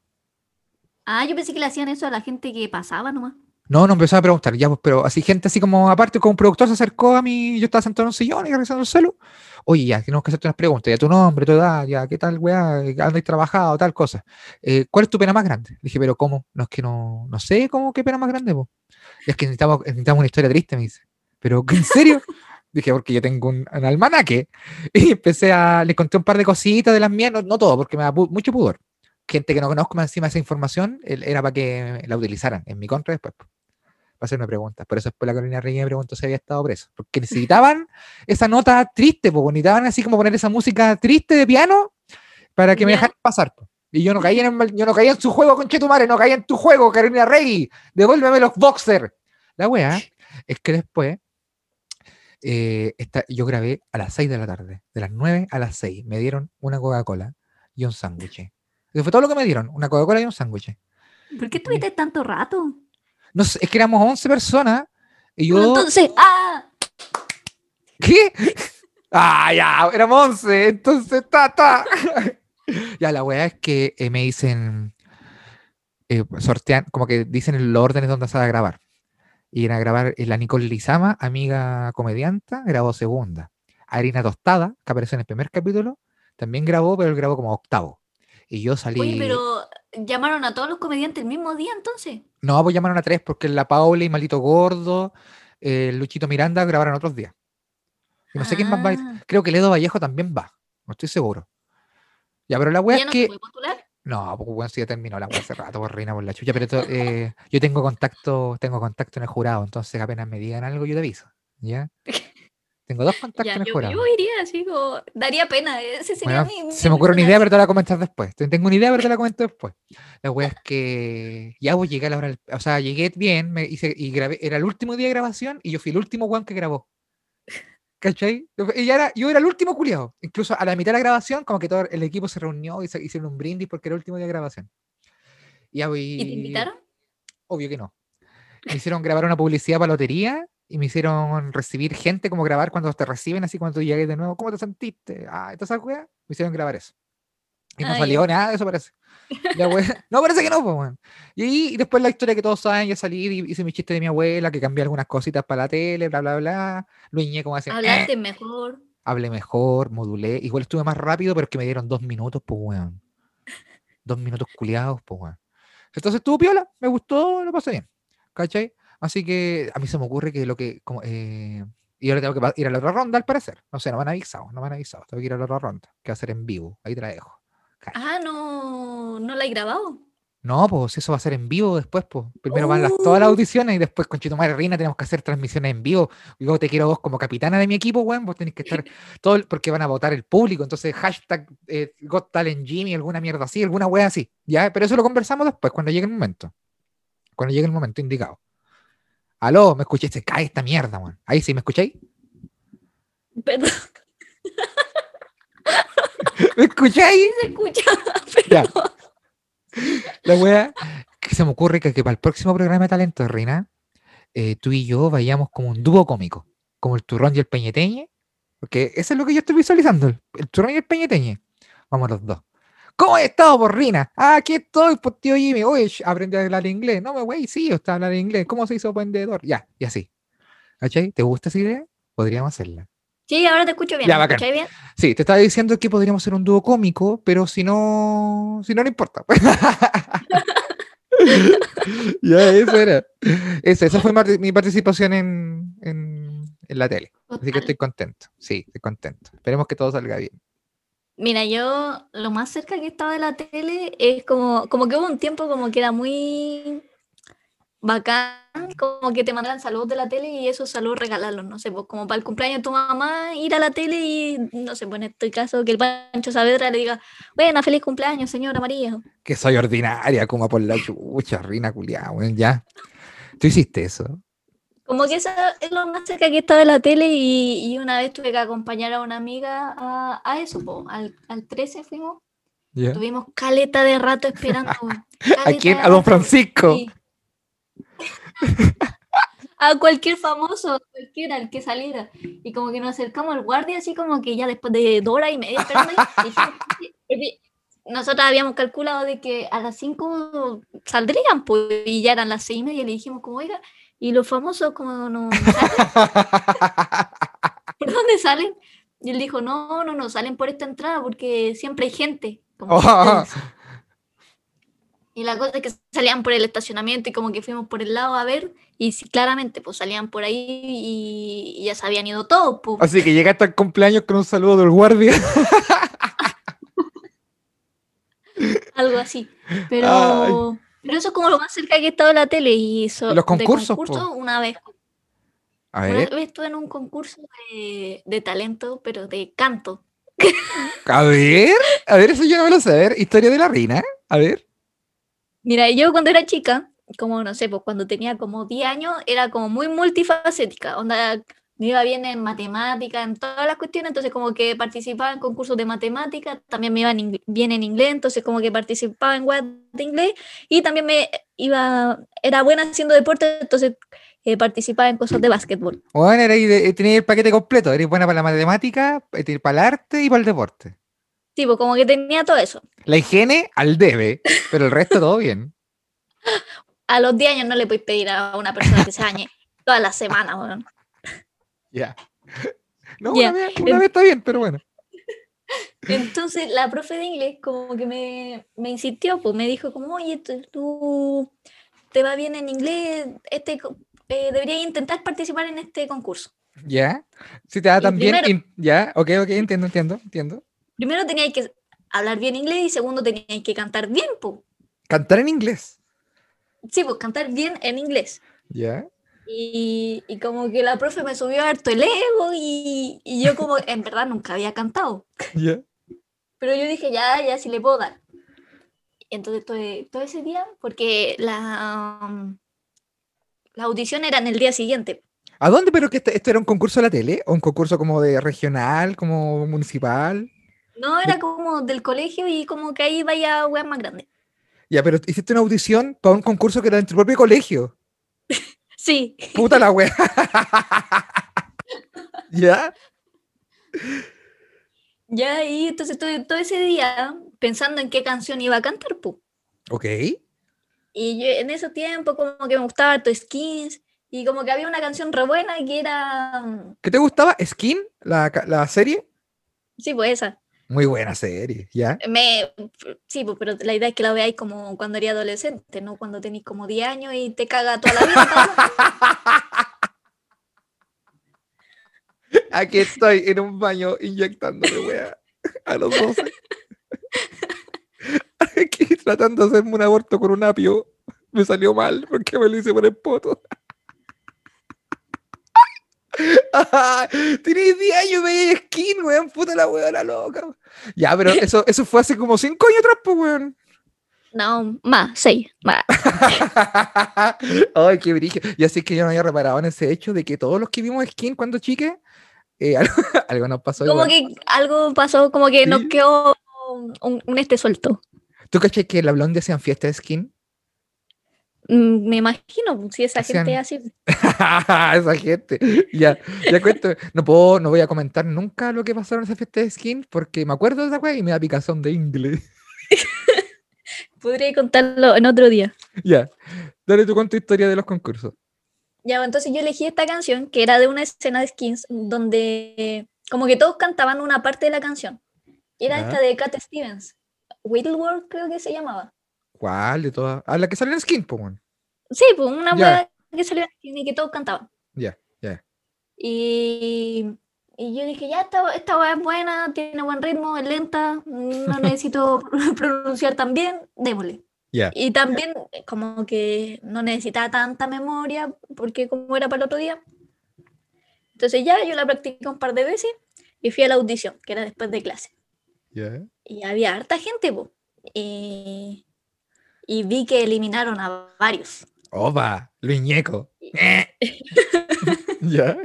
Ah, yo pensé que le hacían eso a la gente que pasaba nomás. No, no empezó a preguntar, ya, pues, pero así gente así como, aparte, como un productor se acercó a mí, yo estaba sentado en un sillón y revisando el celo. Oye, ya, tenemos que hacerte unas preguntas, ya tu nombre, tu edad, ya, qué tal, weá, y trabajado, tal cosa. Eh, ¿Cuál es tu pena más grande? dije, pero ¿cómo? No es que no, no sé cómo qué pena más grande, pues. es que necesitamos, necesitamos una historia triste, me dice. Pero, ¿en serio? *laughs* Dije, porque yo tengo un, almanaque. *laughs* Y empecé a, le conté un par de cositas de las mías, no, todo, porque me da mucho pudor. Gente que no conozco más encima de esa información, era para que la utilizaran en mi contra después. Para hacer una pregunta. Por eso después la Carolina Reyes me preguntó si había estado preso. Porque necesitaban *laughs* esa nota triste, pues necesitaban así como poner esa música triste de piano para que me dejaran pasar. Y yo no caía en, yo no caía en su juego, con Chetumare, no caía en tu juego, Carolina Rey. Devuélveme los boxers. La wea es que después eh, yo grabé a las 6 de la tarde, de las 9 a las 6. Me dieron una Coca-Cola y un sándwich. Eso fue todo lo que me dieron, una Coca-Cola y un sándwich. ¿Por qué tuviste tanto rato? No sé, es que éramos 11 personas y yo... entonces, ¡ah! ¿Qué? *laughs* Ah, ya, éramos 11, entonces, ta, ta. *laughs* ya, la weá es que eh, me dicen, eh, sortean, como que dicen el orden donde se va a grabar y a grabar la Nicole Lizama, amiga comedianta, grabó segunda. Arina Tostada, que apareció en el primer capítulo, también grabó, pero él grabó como octavo. Y yo salí. Oye, pero ¿llamaron a todos los comediantes el mismo día entonces? No, pues llamaron a tres, porque la Paula y Malito Gordo, el Luchito Miranda grabaron otros días. Y no sé quién más va. Ah. Creo que Ledo Vallejo también va, no estoy seguro. Ya, pero la wea es que. No, pues bueno, si ya terminó la hace rato, por reina por la chucha, pero eh, yo tengo contacto, tengo contacto en el jurado, entonces apenas me digan algo, yo te aviso, ¿ya? *laughs* Tengo dos contactos el jurado. Yo iría así como, daría pena, ese sería mi, Se me ocurre una idea, pero te la comentar después. Tengo una idea, pero te la comento después. La wea es *laughs* que ya voy, llegué a la hora, o sea, llegué bien, me hice, y grabé, era el último día de grabación y yo fui el último weón que grabó. ¿Cachai? Y era, yo era el último culiado. Incluso a la mitad de la grabación, como que todo el equipo se reunió y se hicieron un brindis porque era el último día de grabación. Y, ¿Y te invitaron? Obvio que no. Me hicieron grabar una publicidad para lotería y me hicieron recibir gente, como grabar cuando te reciben, así cuando tú llegues de nuevo, ¿cómo te sentiste? Ah, entonces, me hicieron grabar eso. Y no salió nada de eso, parece. *laughs* no, parece que no, pues, y, después la historia que todos saben, ya salí y hice mi chiste de mi abuela, que cambié algunas cositas para la tele, bla, bla, bla. Luñé como así. Hablaste eh". mejor. Hablé mejor, modulé. Igual estuve más rápido, pero es que me dieron dos minutos, pues, weón. Dos minutos culiados, pues, weón. Entonces estuvo piola, me gustó, lo pasé bien. ¿Cachai? Así que a mí se me ocurre que lo que. Como, eh, y ahora tengo que ir a la otra ronda, al parecer. No sé, no me han avisado, no me han avisado. Tengo que ir a la otra ronda, que va a ser en vivo. Ahí te la dejo. Ah, no, no la he grabado. No, pues eso va a ser en vivo después, pues. Primero van las, todas las oh. audiciones y después con Chito Reina tenemos que hacer transmisiones en vivo. Y luego te quiero vos como capitana de mi equipo, weón. Vos tenés que estar *laughs* todo, porque van a votar el público. Entonces, hashtag eh, Got Talent Jimmy, alguna mierda así, alguna wea así. Ya, pero eso lo conversamos después, cuando llegue el momento. Cuando llegue el momento indicado. Aló, ¿me escuché? Se cae esta mierda, weón. Ahí sí, ¿me escucháis? Perdón. *laughs* ¿Me escucháis? Se escucha. Pero... La wea que se me ocurre que, que para el próximo programa de talento, Reina, eh, tú y yo vayamos como un dúo cómico, como el turrón y el peñeteñe, porque eso es lo que yo estoy visualizando, el, turrón y el peñeteñe. Vamos los dos. ¿Cómo has estado, por Rina? Ah, aquí estoy, pues tío Jimmy. Oye, aprendí a hablar inglés. No, me güey, sí, yo estaba hablando inglés. ¿Cómo se hizo vendedor? Ya, y así. ¿Cachai? ¿Te gusta esa idea? Podríamos hacerla. Sí, ahora te escucho bien. Ya, ¿Me bien? Sí, te estaba diciendo que podríamos ser un dúo cómico, pero si no, si no, no importa. *laughs* ya, eso era. Esa, esa fue mi participación en, en, en la tele. Así que estoy contento. Sí, estoy contento. Esperemos que todo salga bien. Mira, yo lo más cerca que estaba de la tele es como, como que hubo un tiempo como que era muy bacán, como que te mandan saludos de la tele y esos saludos regalarlos, no sé, pues como para el cumpleaños de tu mamá, ir a la tele y, no sé, pues en este caso que el Pancho Saavedra le diga, bueno, feliz cumpleaños, señora María. Que soy ordinaria, como por la chucha, rina culiada, ya. ¿Tú hiciste eso? Como que eso es lo más cerca que estado de la tele y, una vez tuve que acompañar a una amiga a, eso, al, al 13 fuimos. Tuvimos caleta de rato esperando. *laughs* ¿A quién? A don Francisco. *laughs* a cualquier famoso, cualquiera, el que saliera. Y como que nos acercamos al guardia, así como que ya después de dos horas y media esperando. *laughs* nosotros habíamos calculado de que a las 5 saldrían, pues, y ya eran las seis y media, y le dijimos como, oiga, y los famosos como no, *laughs* ¿Por dónde salen? Y él dijo, no, no, no, salen por esta entrada porque siempre hay gente. Y la cosa es que salían por el estacionamiento y como que fuimos por el lado a ver y sí, claramente pues salían por ahí y, ya se habían ido todos. Pues. Así que llegaste al cumpleaños con un saludo del guardia. *laughs* Algo así. Pero... Pero eso es como lo más cerca que he estado en la tele y eso, los concursos. una vez. A ver. Una vez estuve en un concurso de, talento, pero de canto. *laughs* A ver, a ver, eso yo no me lo sé. A ver, historia de la reina, a ver. Mira, yo cuando era chica, como no sé, pues cuando tenía como 10 años, era como muy multifacética. Onda, me iba bien en matemática, en todas las cuestiones, entonces como que participaba en concursos de matemática, también me iba bien en inglés, entonces como que participaba en web de inglés y también me iba, era buena haciendo deporte, entonces eh, participaba en cosas de básquetbol. Bueno, era de, tenía el paquete completo, eres buena para la matemática, eh, para el arte y para el deporte. Sí, pues como que tenía todo eso. La higiene al debe, pero el resto todo bien. *laughs* A los 10 años no le podéis pedir a una persona que se bañe todas las semanas, bueno. Ya. *laughs* No, Una, vez, está bien, pero bueno. *laughs* Entonces la profe de inglés como que me, me insistió, pues me dijo como, oye, tú te va bien en inglés, este, eh, deberías intentar participar en este concurso. Ya, si te da también, ya, ok, ok, entiendo, entiendo, entiendo. Primero teníais que hablar bien inglés y segundo teníais que cantar bien, pues. ¿Cantar en inglés? Sí, pues cantar bien en inglés. Ya. Y, y, como que la profe me subió harto el ego y, y yo como en verdad nunca había cantado. *laughs* Pero yo dije, ya, ya, sí le puedo dar. Entonces todo, todo ese día, porque la, um, la audición era en el día siguiente. ¿A dónde? ¿Pero que esto, era un concurso de la tele? ¿O un concurso como de regional, como municipal? No, era como del colegio y como que ahí vaya web más grande. Ya, pero hiciste una audición para un concurso que era en tu propio colegio. *laughs* Sí. Puta la wea. *laughs* ¿Ya? Ya, y entonces todo, todo, ese día pensando en qué canción iba a cantar, pu. Ok. Y yo en ese tiempo como que me gustaba harto Skins y como que había una canción re buena que era... Mm, ¿Qué te gustaba? ¿Skin? ¿La, la serie? Sí, pues esa. Muy buena serie, ¿ya? Me, sí, pero la idea es que la veáis como cuando eres adolescente, no cuando tenéis como 10 años y te caga toda la vida. *laughs* Aquí estoy en un baño inyectándome, wea, a los 12. *laughs* Aquí tratando de hacerme un aborto con un apio. Me salió mal porque me lo hice por el poto. *laughs* Tenéis 10 años, veía skin, weón, puta la weona loca. Ya, pero *laughs* eso, eso fue hace como 5 años atrás, pues, weón. No, más, 6, más. *laughs* Ay, qué brillo. Y así que yo no había reparado en ese hecho de que todos los que vimos skin cuando chique, eh, algo, nos pasó. Como que algo pasó, como que nos quedó un, un, este suelto. ¿Tú caché que la blonde hacían fiesta de skin? Mm, me imagino, si esa gente así. *laughs* esa gente. Ya, ya cuento. No puedo, no voy a comentar nunca lo que pasó en esa fiesta de skin porque me acuerdo de esa wea y me da picazón de inglés. *laughs* Podría contarlo en otro día. Ya. Dale tú con tu historia de los concursos. Ya, entonces yo elegí esta canción que era de una escena de skins donde como que todos cantaban una parte de la canción. Era esta de Cat Stevens. Whittleward creo que se llamaba. ¿Cuál de todas? Ah, la que salió en Skin, pues, Sí, pues una yeah. que salió en Skin y que todos cantaban. Ya, ya. Y, y, yo dije, ya, esta, esta es buena, tiene buen ritmo, es lenta, no *laughs* necesito *laughs* pronunciar tan bien, démosle. Y también como que no necesitaba tanta memoria porque como era para el otro día. Entonces ya yo la practiqué un par de veces y fui a la audición, que era después de clase. Y había harta gente, y, y, vi que eliminaron a varios. ¡Opa! Luñeco. *laughs* ¿Ya?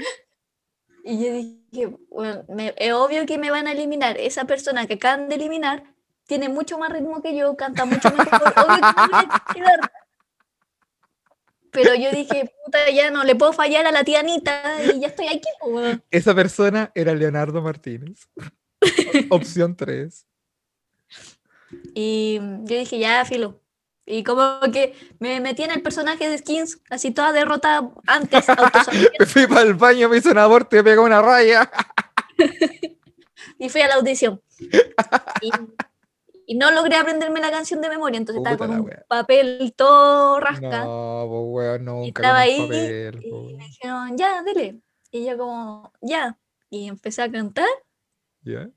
Y yo dije, bueno, es obvio que me van a eliminar. Esa persona que acaban de eliminar tiene mucho más ritmo que yo, canta mucho mejor, Pero yo dije, puta, ya no le puedo fallar a la tía Anita y ya estoy aquí. Esa persona era Leonardo Martínez. *laughs* Opción 3. Y yo dije, ya, filo. Y como que me metí en el personaje de Skins, así toda derrotada antes. me *laughs* fui para el baño, me hizo un aborto y me pegó una raya. *laughs* y fui a la audición. Y y no logré aprenderme la canción de memoria, entonces estaba con un papel todo rasca. No, pues weón, nunca. Y estaba ahí y me dijeron, ya, dile. Y yo como, ya. Y empecé a cantar. ¿Ya?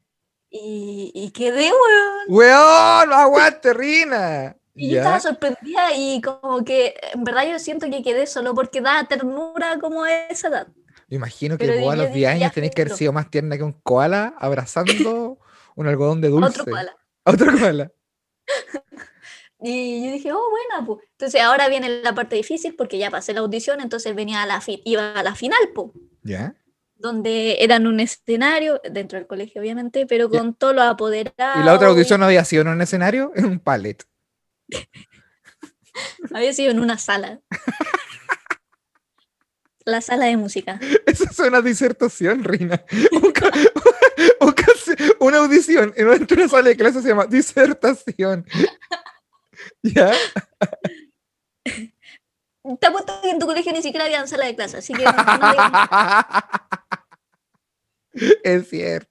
Y, y, quedé, weón. Weón, aguante, Rina. Y yo estaba sorprendida y como que en verdad yo siento que quedé solo porque da ternura como esa edad. Me imagino que vos a los 10 años tenés que haber sido más tierna que un koala abrazando *laughs* un algodón de dulce. Otro koala. *laughs* Otra koala. *laughs* Y yo dije, oh, buena, pues. Entonces ahora viene la parte difícil porque ya pasé la audición, entonces venía a la iba a la final, pues. ¿Ya? Donde eran un escenario, dentro del colegio obviamente, pero con todo lo apoderado. ¿Y la otra audición no había sido en un escenario? En un palet. *laughs* había sido en una sala. la sala de música. Eso es una disertación, Rina *laughs* una audición en una sala de clase se llama disertación. *laughs* ¿Ya? Te apuesto que en tu colegio ni siquiera había sala de clase, así que. es cierto.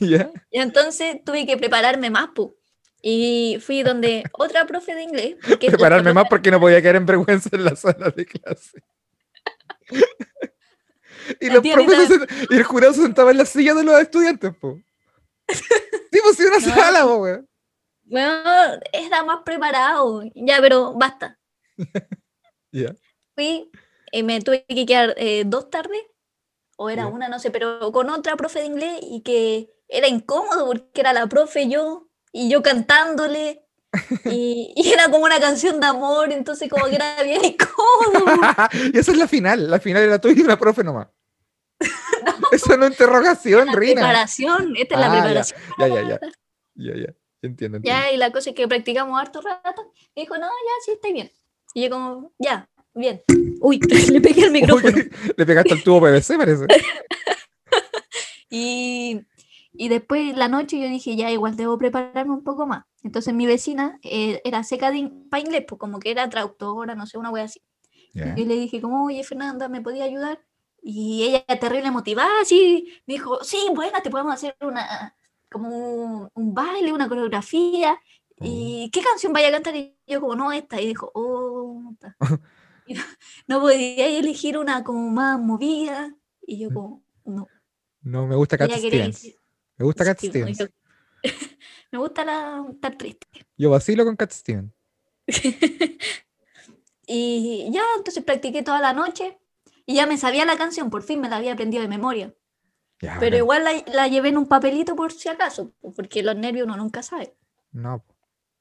¿Ya? Y entonces tuve que prepararme más, pu. Y fui donde *laughs* otra profe de inglés. Prepararme más porque no podía quedar en vergüenza en la sala de clase. *laughs* y, los profesores, y el jurado se sentaba en la silla de los estudiantes, po. *laughs* Sí, pues una sala, weón. Bueno, está más preparado. Ya, pero basta. Ya. Fui, y me tuve que quedar eh, dos tardes, o era una, no sé, pero con otra profe de inglés y que era incómodo porque era la profe yo y yo cantándole. *laughs* Y, era como una canción de amor, entonces como que era bien incómodo. *laughs* y esa es la final, la final era tú y una profe nomás. *laughs* Eso no es interrogación, Rina. Preparación, esta es la ah, preparación. Ya, ya, ya. Ya, ya. Entiendo, Ya, y la cosa es que practicamos harto rato. Y dijo, no, ya, sí, está bien. Y yo como, ya, bien. Uy, le pegué al micrófono. le pegaste al tubo PVC, parece. y, y después la noche yo dije, ya, igual debo prepararme un poco más. Entonces mi vecina eh, era seca de inglés, pues como que era traductora, no sé, una wea así. Y le dije, como, oye, Fernanda, ¿me podía ayudar? Y ella terrible motivada, así, dijo, sí, bueno, te podemos hacer una, como un, baile, una coreografía. ¿Y oh. qué canción vaya a cantar? Y yo como, no, esta. Y dijo, oh, no, podía elegir una como más movida. Y yo *laughs* como, no. No, me gusta Cat Stevens. Me gusta Cat Stevens. *laughs* me gusta la, estar triste. Yo vacilo con Cat Stevens. *laughs* y ya, entonces practiqué toda la noche. Y ya me sabía la canción, por fin me la había aprendido de memoria. Pero igual la, llevé en un papelito por si acaso, porque los nervios uno nunca sabe. No.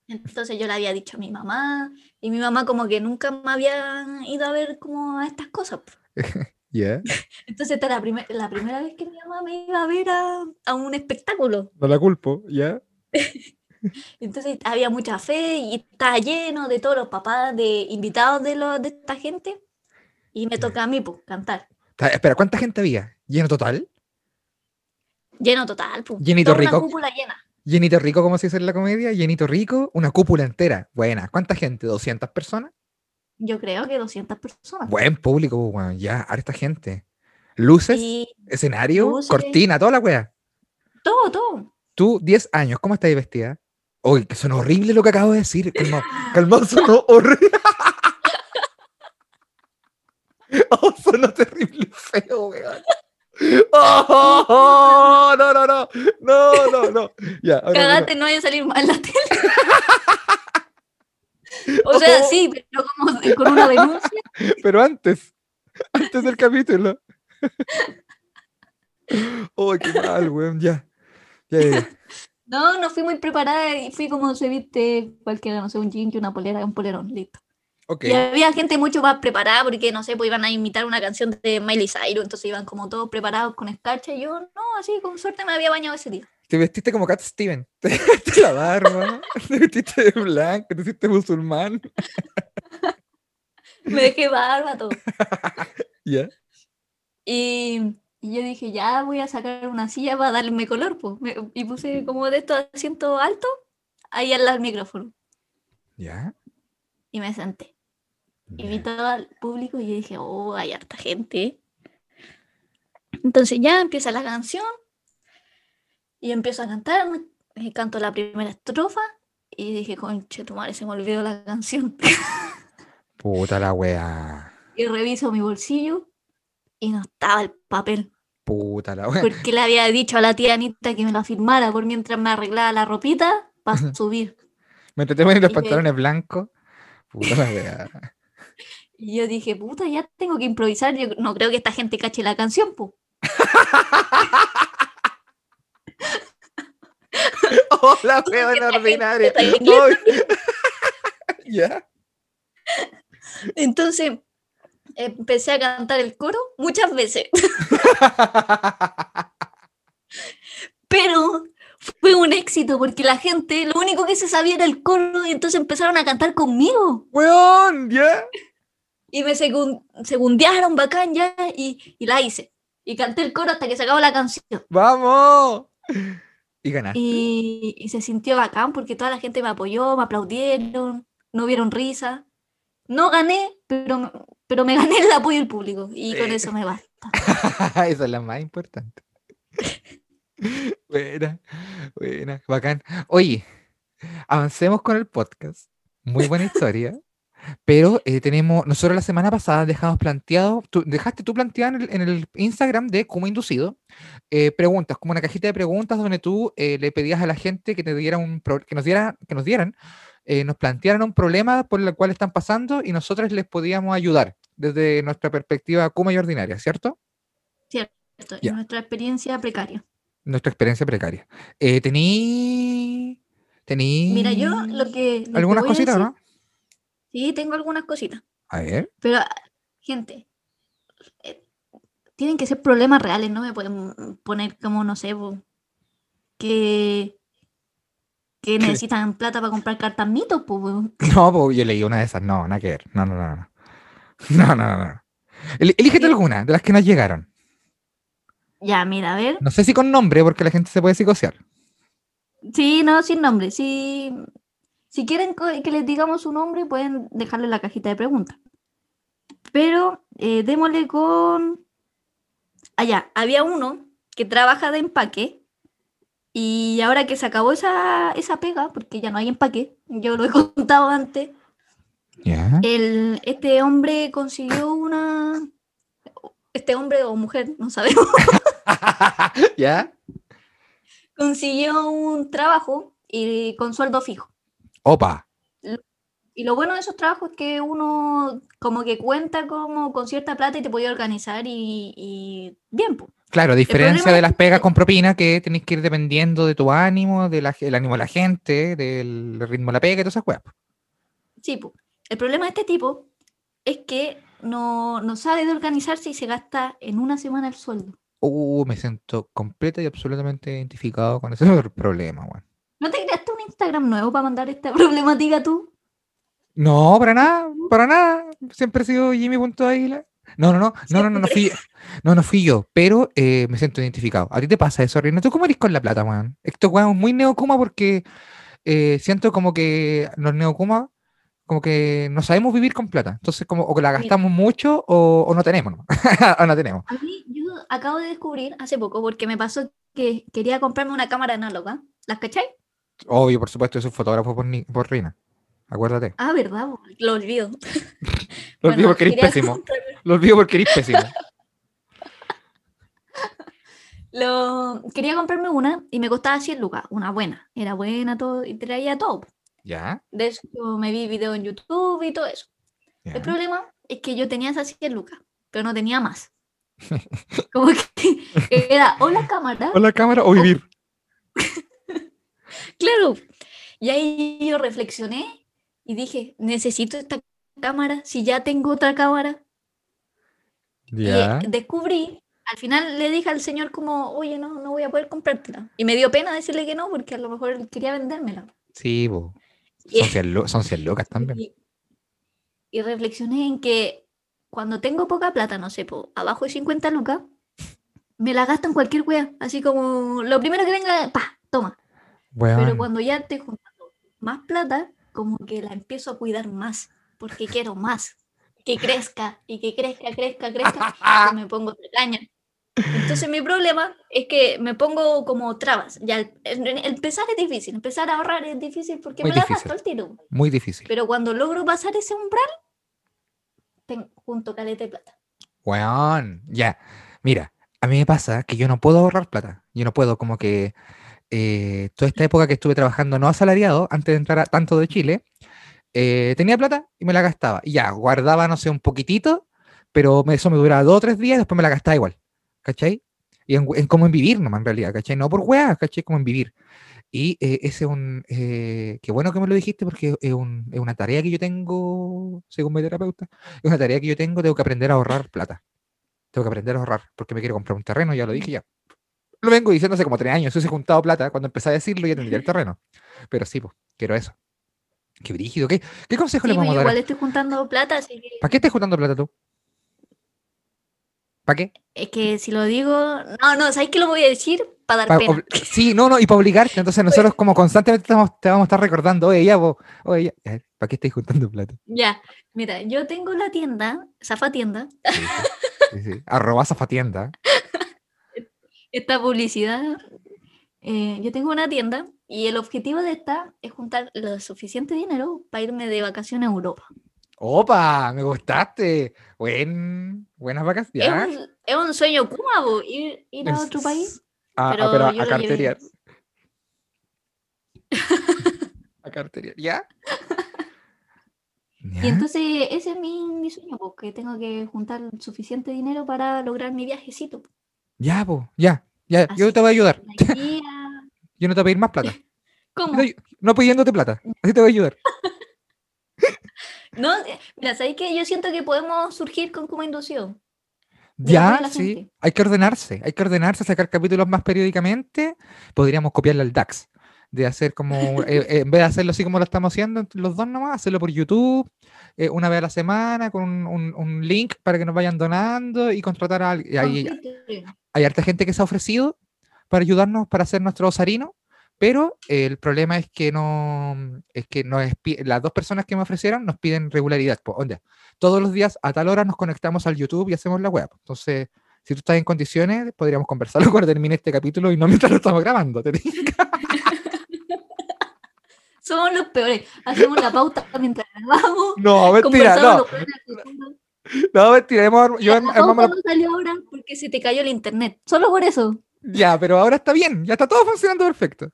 Entonces yo le había dicho a mi mamá, y mi mamá como que nunca me había ido a ver como a estas cosas. *laughs* Yeah. Entonces esta era la, la, primera vez que mi mamá me iba a ver a, un espectáculo. No la culpo, ¿ya? *laughs* Entonces había mucha fe y estaba lleno de todos los papás, de invitados de, los, de esta gente. Y me toca a mí, pues, cantar. Espera, ¿cuánta gente había? ¿Lleno total? Lleno total, pues. Llenito rico. Una cúpula llena. Llenito rico, como se dice en la comedia. Llenito rico, una cúpula entera. Buena. ¿Cuánta gente? ¿200 personas? Yo creo que 200 personas. Buen público, bueno, ya, harta gente. Luces, escenario, cortina, toda la wea. Todo, todo. Tú, 10 años, ¿cómo estás vestida? Uy, que sonó horrible lo que acabo de decir. Calmado, calmado *laughs* sonó horrible. *laughs* oh, sonó terrible feo, weón. Oh, no, no, no, no, no, no. Ya, Cagate, no vaya a salir mal la tele. *laughs* o sea, oh. sí, pero como con una denuncia. *laughs* Pero antes, antes del capítulo. *laughs* oh, qué mal, weón, ya. Ya, ya. *laughs* No, no fui muy preparada y fui como se viste cualquiera, no sé, un jean una polera, un polerón, listo. Y había gente mucho más preparada porque, no sé, pues iban a imitar una canción de Miley Cyrus, entonces iban como todos preparados con escarcha y yo, no, así con suerte me había bañado ese día. Te vestiste como Cat Steven, *laughs* te vestiste la barba, te vestiste de blanco, te hiciste musulmán. *laughs* me dejé barba, todo. *laughs* ¿Ya? Y, y, yo dije, ya voy a sacar una silla para darle color, pues. y puse como de estos asientos altos ahí al lado del micrófono. ¿Ya? Y me senté. Y vi todo al público y dije, oh, hay harta gente. Entonces ya empieza la canción y empiezo a cantar, canto la primera estrofa y dije, conche, tu madre, se me olvidó la canción. *laughs* Puta la wea. Y reviso mi bolsillo y no estaba el papel. Puta la wea. Porque le había dicho a la tía Anita que me la firmara por mientras me arreglaba la ropita para subir. me te poner los pantalones blancos. Puta la wea. *laughs* Y yo dije, puta, ya tengo que improvisar. Yo no creo que esta gente cache la canción, po. *laughs* *laughs* Hola, feo en ordinaria. *laughs* ¿Ya? Entonces, empecé a cantar el coro muchas veces. *laughs* Pero fue un éxito porque la gente, lo único que se sabía era el coro y entonces empezaron a cantar conmigo. ¡Weón! ¿Ya? Y me segundearon bacán ya y, la hice. Y canté el coro hasta que se acabó la canción. ¡Vamos! Y ganaste. Y, se sintió bacán porque toda la gente me apoyó, me aplaudieron, no vieron risa. No gané, pero, pero me *laughs* gané el apoyo del público y con eso me basta. *laughs* Esa es la más importante. *laughs* buena, buena, bacán. Oye, avancemos con el podcast. Muy buena historia. Pero eh, tenemos, nosotros la semana pasada dejamos planteado, tú, dejaste tú planteado en el, Instagram de Como Inducido eh, preguntas, como una cajita de preguntas donde tú eh, le pedías a la gente que te diera un que nos diera, que nos dieran, nos plantearan un problema por el cual están pasando y nosotros les podíamos ayudar desde nuestra perspectiva como y ordinaria, ¿cierto? Cierto, y nuestra experiencia precaria. Nuestra experiencia precaria. tení, tení. Mira, yo lo que. Algunas cositas, ¿no? Sí, tengo algunas cositas. A ver. Pero, gente, eh, tienen que ser problemas reales, no me pueden poner como, no sé, que, que necesitan plata para comprar cartas mitos, pues. *laughs* No, pues yo leí una de esas, no, nada que ver. No, no, no, no. No, no, no. Elígete alguna de las que nos llegaron. Ya, mira, a ver. No sé si con nombre, porque la gente se puede psicosear. Sí, no, sin nombre. Sí, si quieren que les digamos su nombre, pueden dejarle en la cajita de preguntas. Pero eh, démosle con... Allá, había uno que trabaja de empaque y ahora que se acabó esa, esa pega, porque ya no hay empaque, yo lo he *laughs* contado antes, el, este hombre consiguió una... Este hombre o mujer, no sabemos. *laughs* *laughs* ¿Ya? Consiguió un trabajo y con sueldo fijo. Opa. Y lo bueno de esos trabajos es que uno como que cuenta como con cierta plata y te puede organizar y, bien. Claro, a diferencia de las pegas con propina que tenéis que ir dependiendo de tu ánimo, del ánimo de la gente, del ritmo de la pega y todas esas cosas. Sí, pues. El problema de este tipo es que no, sabe de organizarse y se gasta en una semana el sueldo. Uh, me siento completo y absolutamente identificado con ese *laughs* problema, bueno. ¿No te creaste un Instagram nuevo para mandar esta *laughs* problemática tú? No, para nada, para nada. Siempre he sido Jimmy.águila. No, no, no, no, no, no, no fui, no, no fui yo, pero eh, me siento identificado. ¿A ti te pasa eso, Rino? ¿Tú cómo eres con la plata, weón? Esto, weón, muy neocuma porque eh, siento como que los neocuma, como que no sabemos vivir con plata. Entonces, como o que la gastamos mucho o, no tenemos, ¿no? *laughs* o no tenemos. A mí, yo acabo de descubrir hace poco, porque me pasó que quería comprarme una cámara análoga. ¿Las cacháis? Obvio, por supuesto, yo soy fotógrafo por, por Rina. Acuérdate. Ah, verdad, lo olvido. *laughs* lo olvido porque eres pésimo. Lo olvido porque eres *laughs* pésimo. Lo... Quería comprarme una y me costaba 100 lucas, una buena. Era buena todo y traía todo. ¿Ya? De eso me vi video en YouTube y todo eso. El problema es que yo tenía esas 100 lucas, pero no tenía más. *laughs* Como que era o la cámara. O la cámara o vivir. Claro. Y ahí yo reflexioné y dije, necesito esta cámara si ya tengo otra cámara. Y descubrí al final le dije al señor como, oye, no, no voy a poder comprártela. Y me dio pena decirle que no, porque a lo mejor él quería vendérmela. Sí, bo. Son, 100 locas también. Y, reflexioné en que cuando tengo poca plata, no sé, po, abajo de 50 lucas, me la gasto en cualquier wea. Así como, lo primero que venga, pa, toma. Pero cuando ya estoy juntando más plata, como que la empiezo a cuidar más, porque quiero más. Que crezca, y que crezca, crezca, crezca, y me *laughs* pongo caña. Entonces mi problema es que me pongo como trabas. Ya empezar es difícil, empezar a ahorrar es difícil porque me la gasto al tiro. Muy difícil. Pero cuando logro pasar ese umbral, tengo junto caleta de plata. Weón, ya. Mira, a mí me pasa que yo no puedo ahorrar plata. Yo no puedo como que eh, toda esta época que estuve trabajando no asalariado, antes de entrar a tanto de Chile, eh, tenía plata y me la gastaba. Y ya, guardaba, no sé, un poquitito, pero eso me duraba dos o tres días y después me la gastaba igual. ¿cachai? Y en, en cómo en vivir nomás, en realidad, ¿cachai? No por weas, ¿cachai? Como en vivir. Y eh, ese es un. Eh, qué bueno que me lo dijiste porque es, un, es, una tarea que yo tengo, según mi terapeuta, es una tarea que yo tengo, tengo que aprender a ahorrar plata. Tengo que aprender a ahorrar porque me quiero comprar un terreno, ya lo dije ya. Lo vengo diciendo hace como tres años, he juntado plata, cuando empecé a decirlo ya tendría *laughs* el terreno. Pero sí, pues, quiero eso. Qué brígido, ¿qué, qué consejo le vamos a dar? Igual estoy juntando plata, así que... ¿Para qué estás juntando plata tú? ¿Para qué? Es que si lo digo, no, no, ¿sabes qué lo voy a decir? Para dar pena. Sí, no, no, y para obligarte. Entonces *laughs* nosotros como constantemente te vamos, a estar recordando, oye, ya, vos, oye, ya, ¿para qué estáis juntando plata? Ya, mira, yo tengo la tienda, Zafatienda. Sí, sí, arroba Zafatienda. *laughs* Esta publicidad, eh, yo tengo una tienda y el objetivo de esta es juntar lo suficiente dinero para irme de vacaciones a Europa. ¡Opa! Me gustaste. Buen, buenas vacaciones. Es un, sueño Kuma, ir, ir a otro país. Ah, pero, pero a carteriar. *laughs* a carteriar. ¿Ya? Y entonces ese es mi, mi sueño, porque tengo que juntar suficiente dinero para lograr mi viajecito. Ya, pues, ya, ya, yo te voy a ayudar. *laughs* yo no te voy a pedir más plata. *laughs* ¿Cómo? No, no pidiéndote plata, así te voy a ayudar. *laughs* No, eh, mira, ¿sabes qué? Yo siento que podemos surgir con como inducción. Ya, sí, hay que ordenarse, hay que ordenarse, sacar capítulos más periódicamente. Podríamos copiarle al DAX, de hacer como, eh, eh, en vez de hacerlo así como lo estamos haciendo los dos nomás, hacerlo por YouTube, una vez a la semana, con un, link para que nos vayan donando y contratar a alguien. Hay, hay harta gente que se ha ofrecido para ayudarnos para hacer nuestro osarino pero el problema es que no, es que no es, las dos personas que me ofrecieron nos piden regularidad. Pues, todos los días a tal hora nos conectamos al YouTube y hacemos la web. Entonces, si tú estás en condiciones, podríamos conversarlo *laughs* cuando termine este capítulo y no mientras lo estamos grabando. *laughs* *laughs* Somos los peores. Hacemos la pauta mientras grabamos. No, mentira, no. No, mentira. Hemos, yo, la pauta no salió ahora porque se te cayó el internet. Solo por eso. Ya, pero ahora está bien. Ya está todo funcionando perfecto.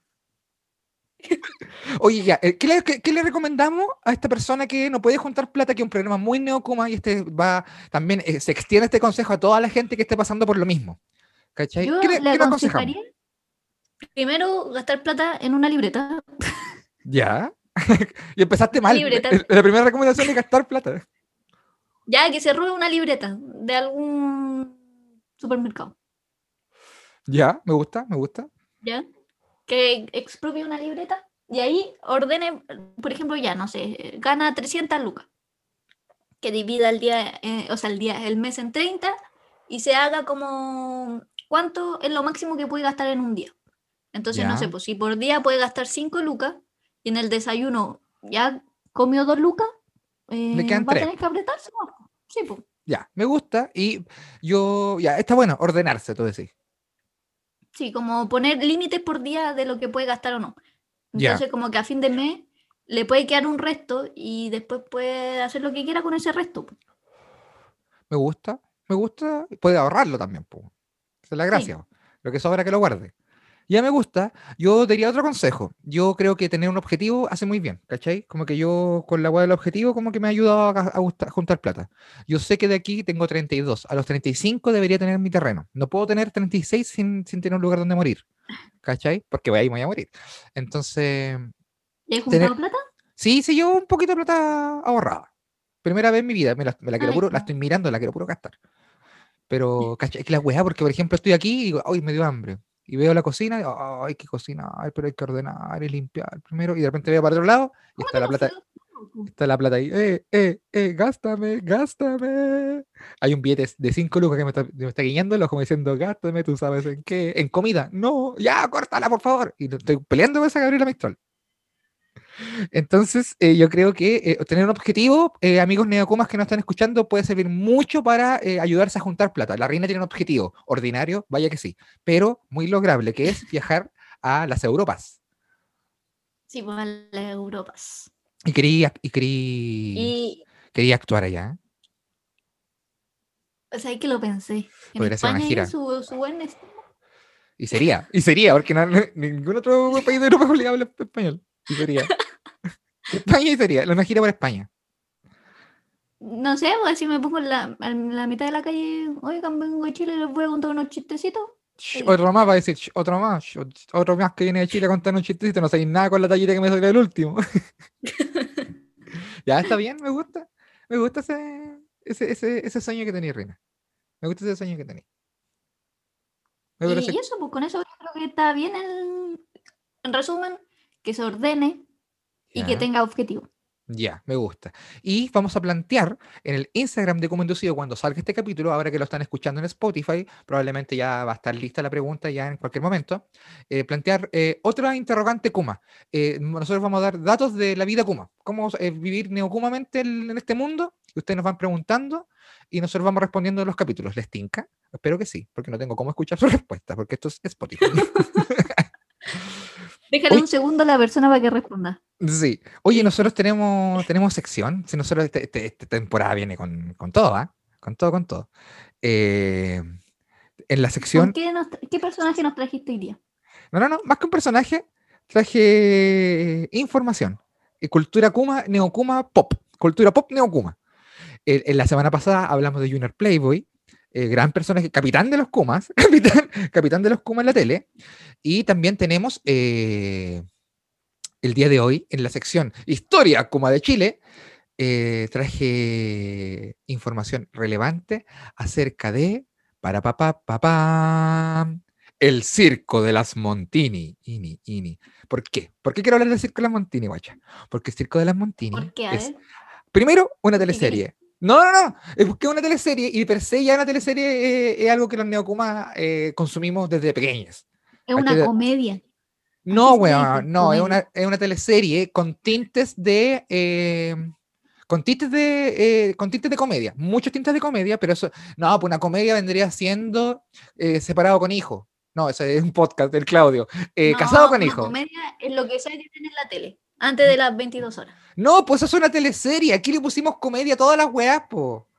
*laughs* Oye, ya, eh, ¿qué le, recomendamos a esta persona que no puede juntar plata, que es un problema muy neocoma y este va también eh, se extiende este consejo a toda la gente que esté pasando por lo mismo? ¿Cachai? Yo le, aconsejaría primero gastar plata en una libreta. Ya. *laughs* y empezaste mal. La primera recomendación es gastar plata. Ya, que se robe una libreta de algún supermercado. Ya, me gusta, me gusta. Ya que expropie una libreta y ahí ordene, por ejemplo, ya, no sé, gana 300 lucas. Que divida el día, eh, o sea, el día, el mes en 30 y se haga como cuánto es lo máximo que puede gastar en un día. Entonces, no sé, pues si por día puede gastar 5 lucas y en el desayuno ya comió 2 lucas, eh, va a tener que apretarse. Sí, pues. Ya, me gusta y yo, ya, está bueno ordenarse, todo decís. Sí, como poner límites por día de lo que puede gastar o no. Entonces, como que a fin de mes le puede quedar un resto y después puede hacer lo que quiera con ese resto. Me gusta, me gusta. Puede ahorrarlo también. Esa es la gracia. Lo que sobra que lo guarde. Ya me gusta. Yo diría otro consejo. Yo creo que tener un objetivo hace muy bien, ¿cachai? Como que yo con la web del objetivo como que me ha ayudado a, juntar plata. Yo sé que de aquí tengo 32. A los 35 debería tener mi terreno. No puedo tener 36 sin, sin tener un lugar donde morir. ¿Cachai? Porque ahí me voy a morir. Entonces... ¿Le juntado plata? Sí, sí, yo un poquito de plata ahorrada. Primera vez en mi vida. Me la, quiero puro, la estoy mirando, la quiero puro gastar. Pero, ¿cachai? Es que la weá, porque por ejemplo estoy aquí y digo, ¡ay, me dio hambre! Y veo la cocina y oh, hay que cocinar, pero hay que ordenar y limpiar primero. Y de repente veo para otro lado y está la plata. Está la plata ahí. ¡Eh, eh, eh! ¡Gástame, gástame! Hay un billete de 5 lucas que me está, me está guiñando como diciendo, gástame, tú sabes en qué. En comida. No, ya, córtala, por favor. Y estoy peleando con esa Gabriela Mistral. Entonces, eh, yo creo que eh, tener un objetivo, eh, amigos neocomas que nos están escuchando, puede servir mucho para ayudarse a juntar plata. La reina tiene un objetivo ordinario, vaya que sí, pero muy lograble, que es viajar a las Europas. Sí, pues a las Europas. Y quería, y quería, actuar allá. O sea, que lo pensé. En España Su, su buen y sería, y sería, porque ningún otro país de Europa *laughs* habla español. Y sería. España y sería, una gira por España. No sé, pues si me pongo en la, en la mitad de la calle, oigan, vengo de Chile, les voy a contar unos chistecitos. otro más va a decir, otro más, otro más que viene de Chile a contar unos chistecitos, no sabéis nada con la tallita que me salió el último. *laughs* ya está bien, me gusta. Me gusta ese, ese, ese, ese sueño que tenía Reina. Me gusta ese sueño que tenía. Y, eso, pues con eso creo que está bien en resumen, que se ordene y que tenga objetivo. Ya, me gusta. Y vamos a plantear en el Instagram de Como Inducido cuando salga este capítulo, ahora que lo están escuchando en Spotify, probablemente ya va a estar lista la pregunta ya en cualquier momento, eh, plantear eh, otra interrogante Kuma. Eh, nosotros vamos a dar datos de la vida Kuma, cómo vivir neocumamente en este mundo, y ustedes nos van preguntando y nosotros vamos respondiendo en los capítulos. ¿Les tinca? Espero que sí, porque no tengo cómo escuchar su *laughs* respuesta, porque esto es Spotify. *laughs* Déjale un segundo a la persona para que responda. Sí. Oye, nosotros tenemos, tenemos sección. Si nosotros esta este, este temporada viene con, todo, ¿ah? Con todo, con todo. Eh, en la sección. Qué, personaje nos trajiste hoy día? No, no, no. Más que un personaje, traje información. Cultura Kuma, Neokuma, Pop. Cultura Pop, Neokuma. En, la semana pasada hablamos de Junior Playboy, eh, gran personaje, capitán de los Kumas, *laughs* capitán, capitán de los Kumas en la tele. Y también tenemos eh, el día de hoy en la sección Historia Kuma de Chile. Eh, traje información relevante acerca de para papá papá el circo de las Montini. Ini, ini. ¿Por qué? ¿Por qué quiero hablar del circo de las Montini, guacha? Porque el circo de las Montini es, primero, una teleserie. No, no, no. Es que una teleserie y per se ya una teleserie eh, es, algo que los neocumas eh, consumimos desde pequeños. Es una comedia. No, weón, no, es una, es una, teleserie con tintes de. Eh, con tintes de. con tintes de comedia. Muchos tintes de comedia, pero eso. No, pues una comedia vendría siendo separado con hijo. No, ese es un podcast del Claudio. casado con hijo. comedia es lo que sale en la tele. Antes de las 22 horas. No, pues eso es una teleserie. Aquí le pusimos comedia a todas las weas, po.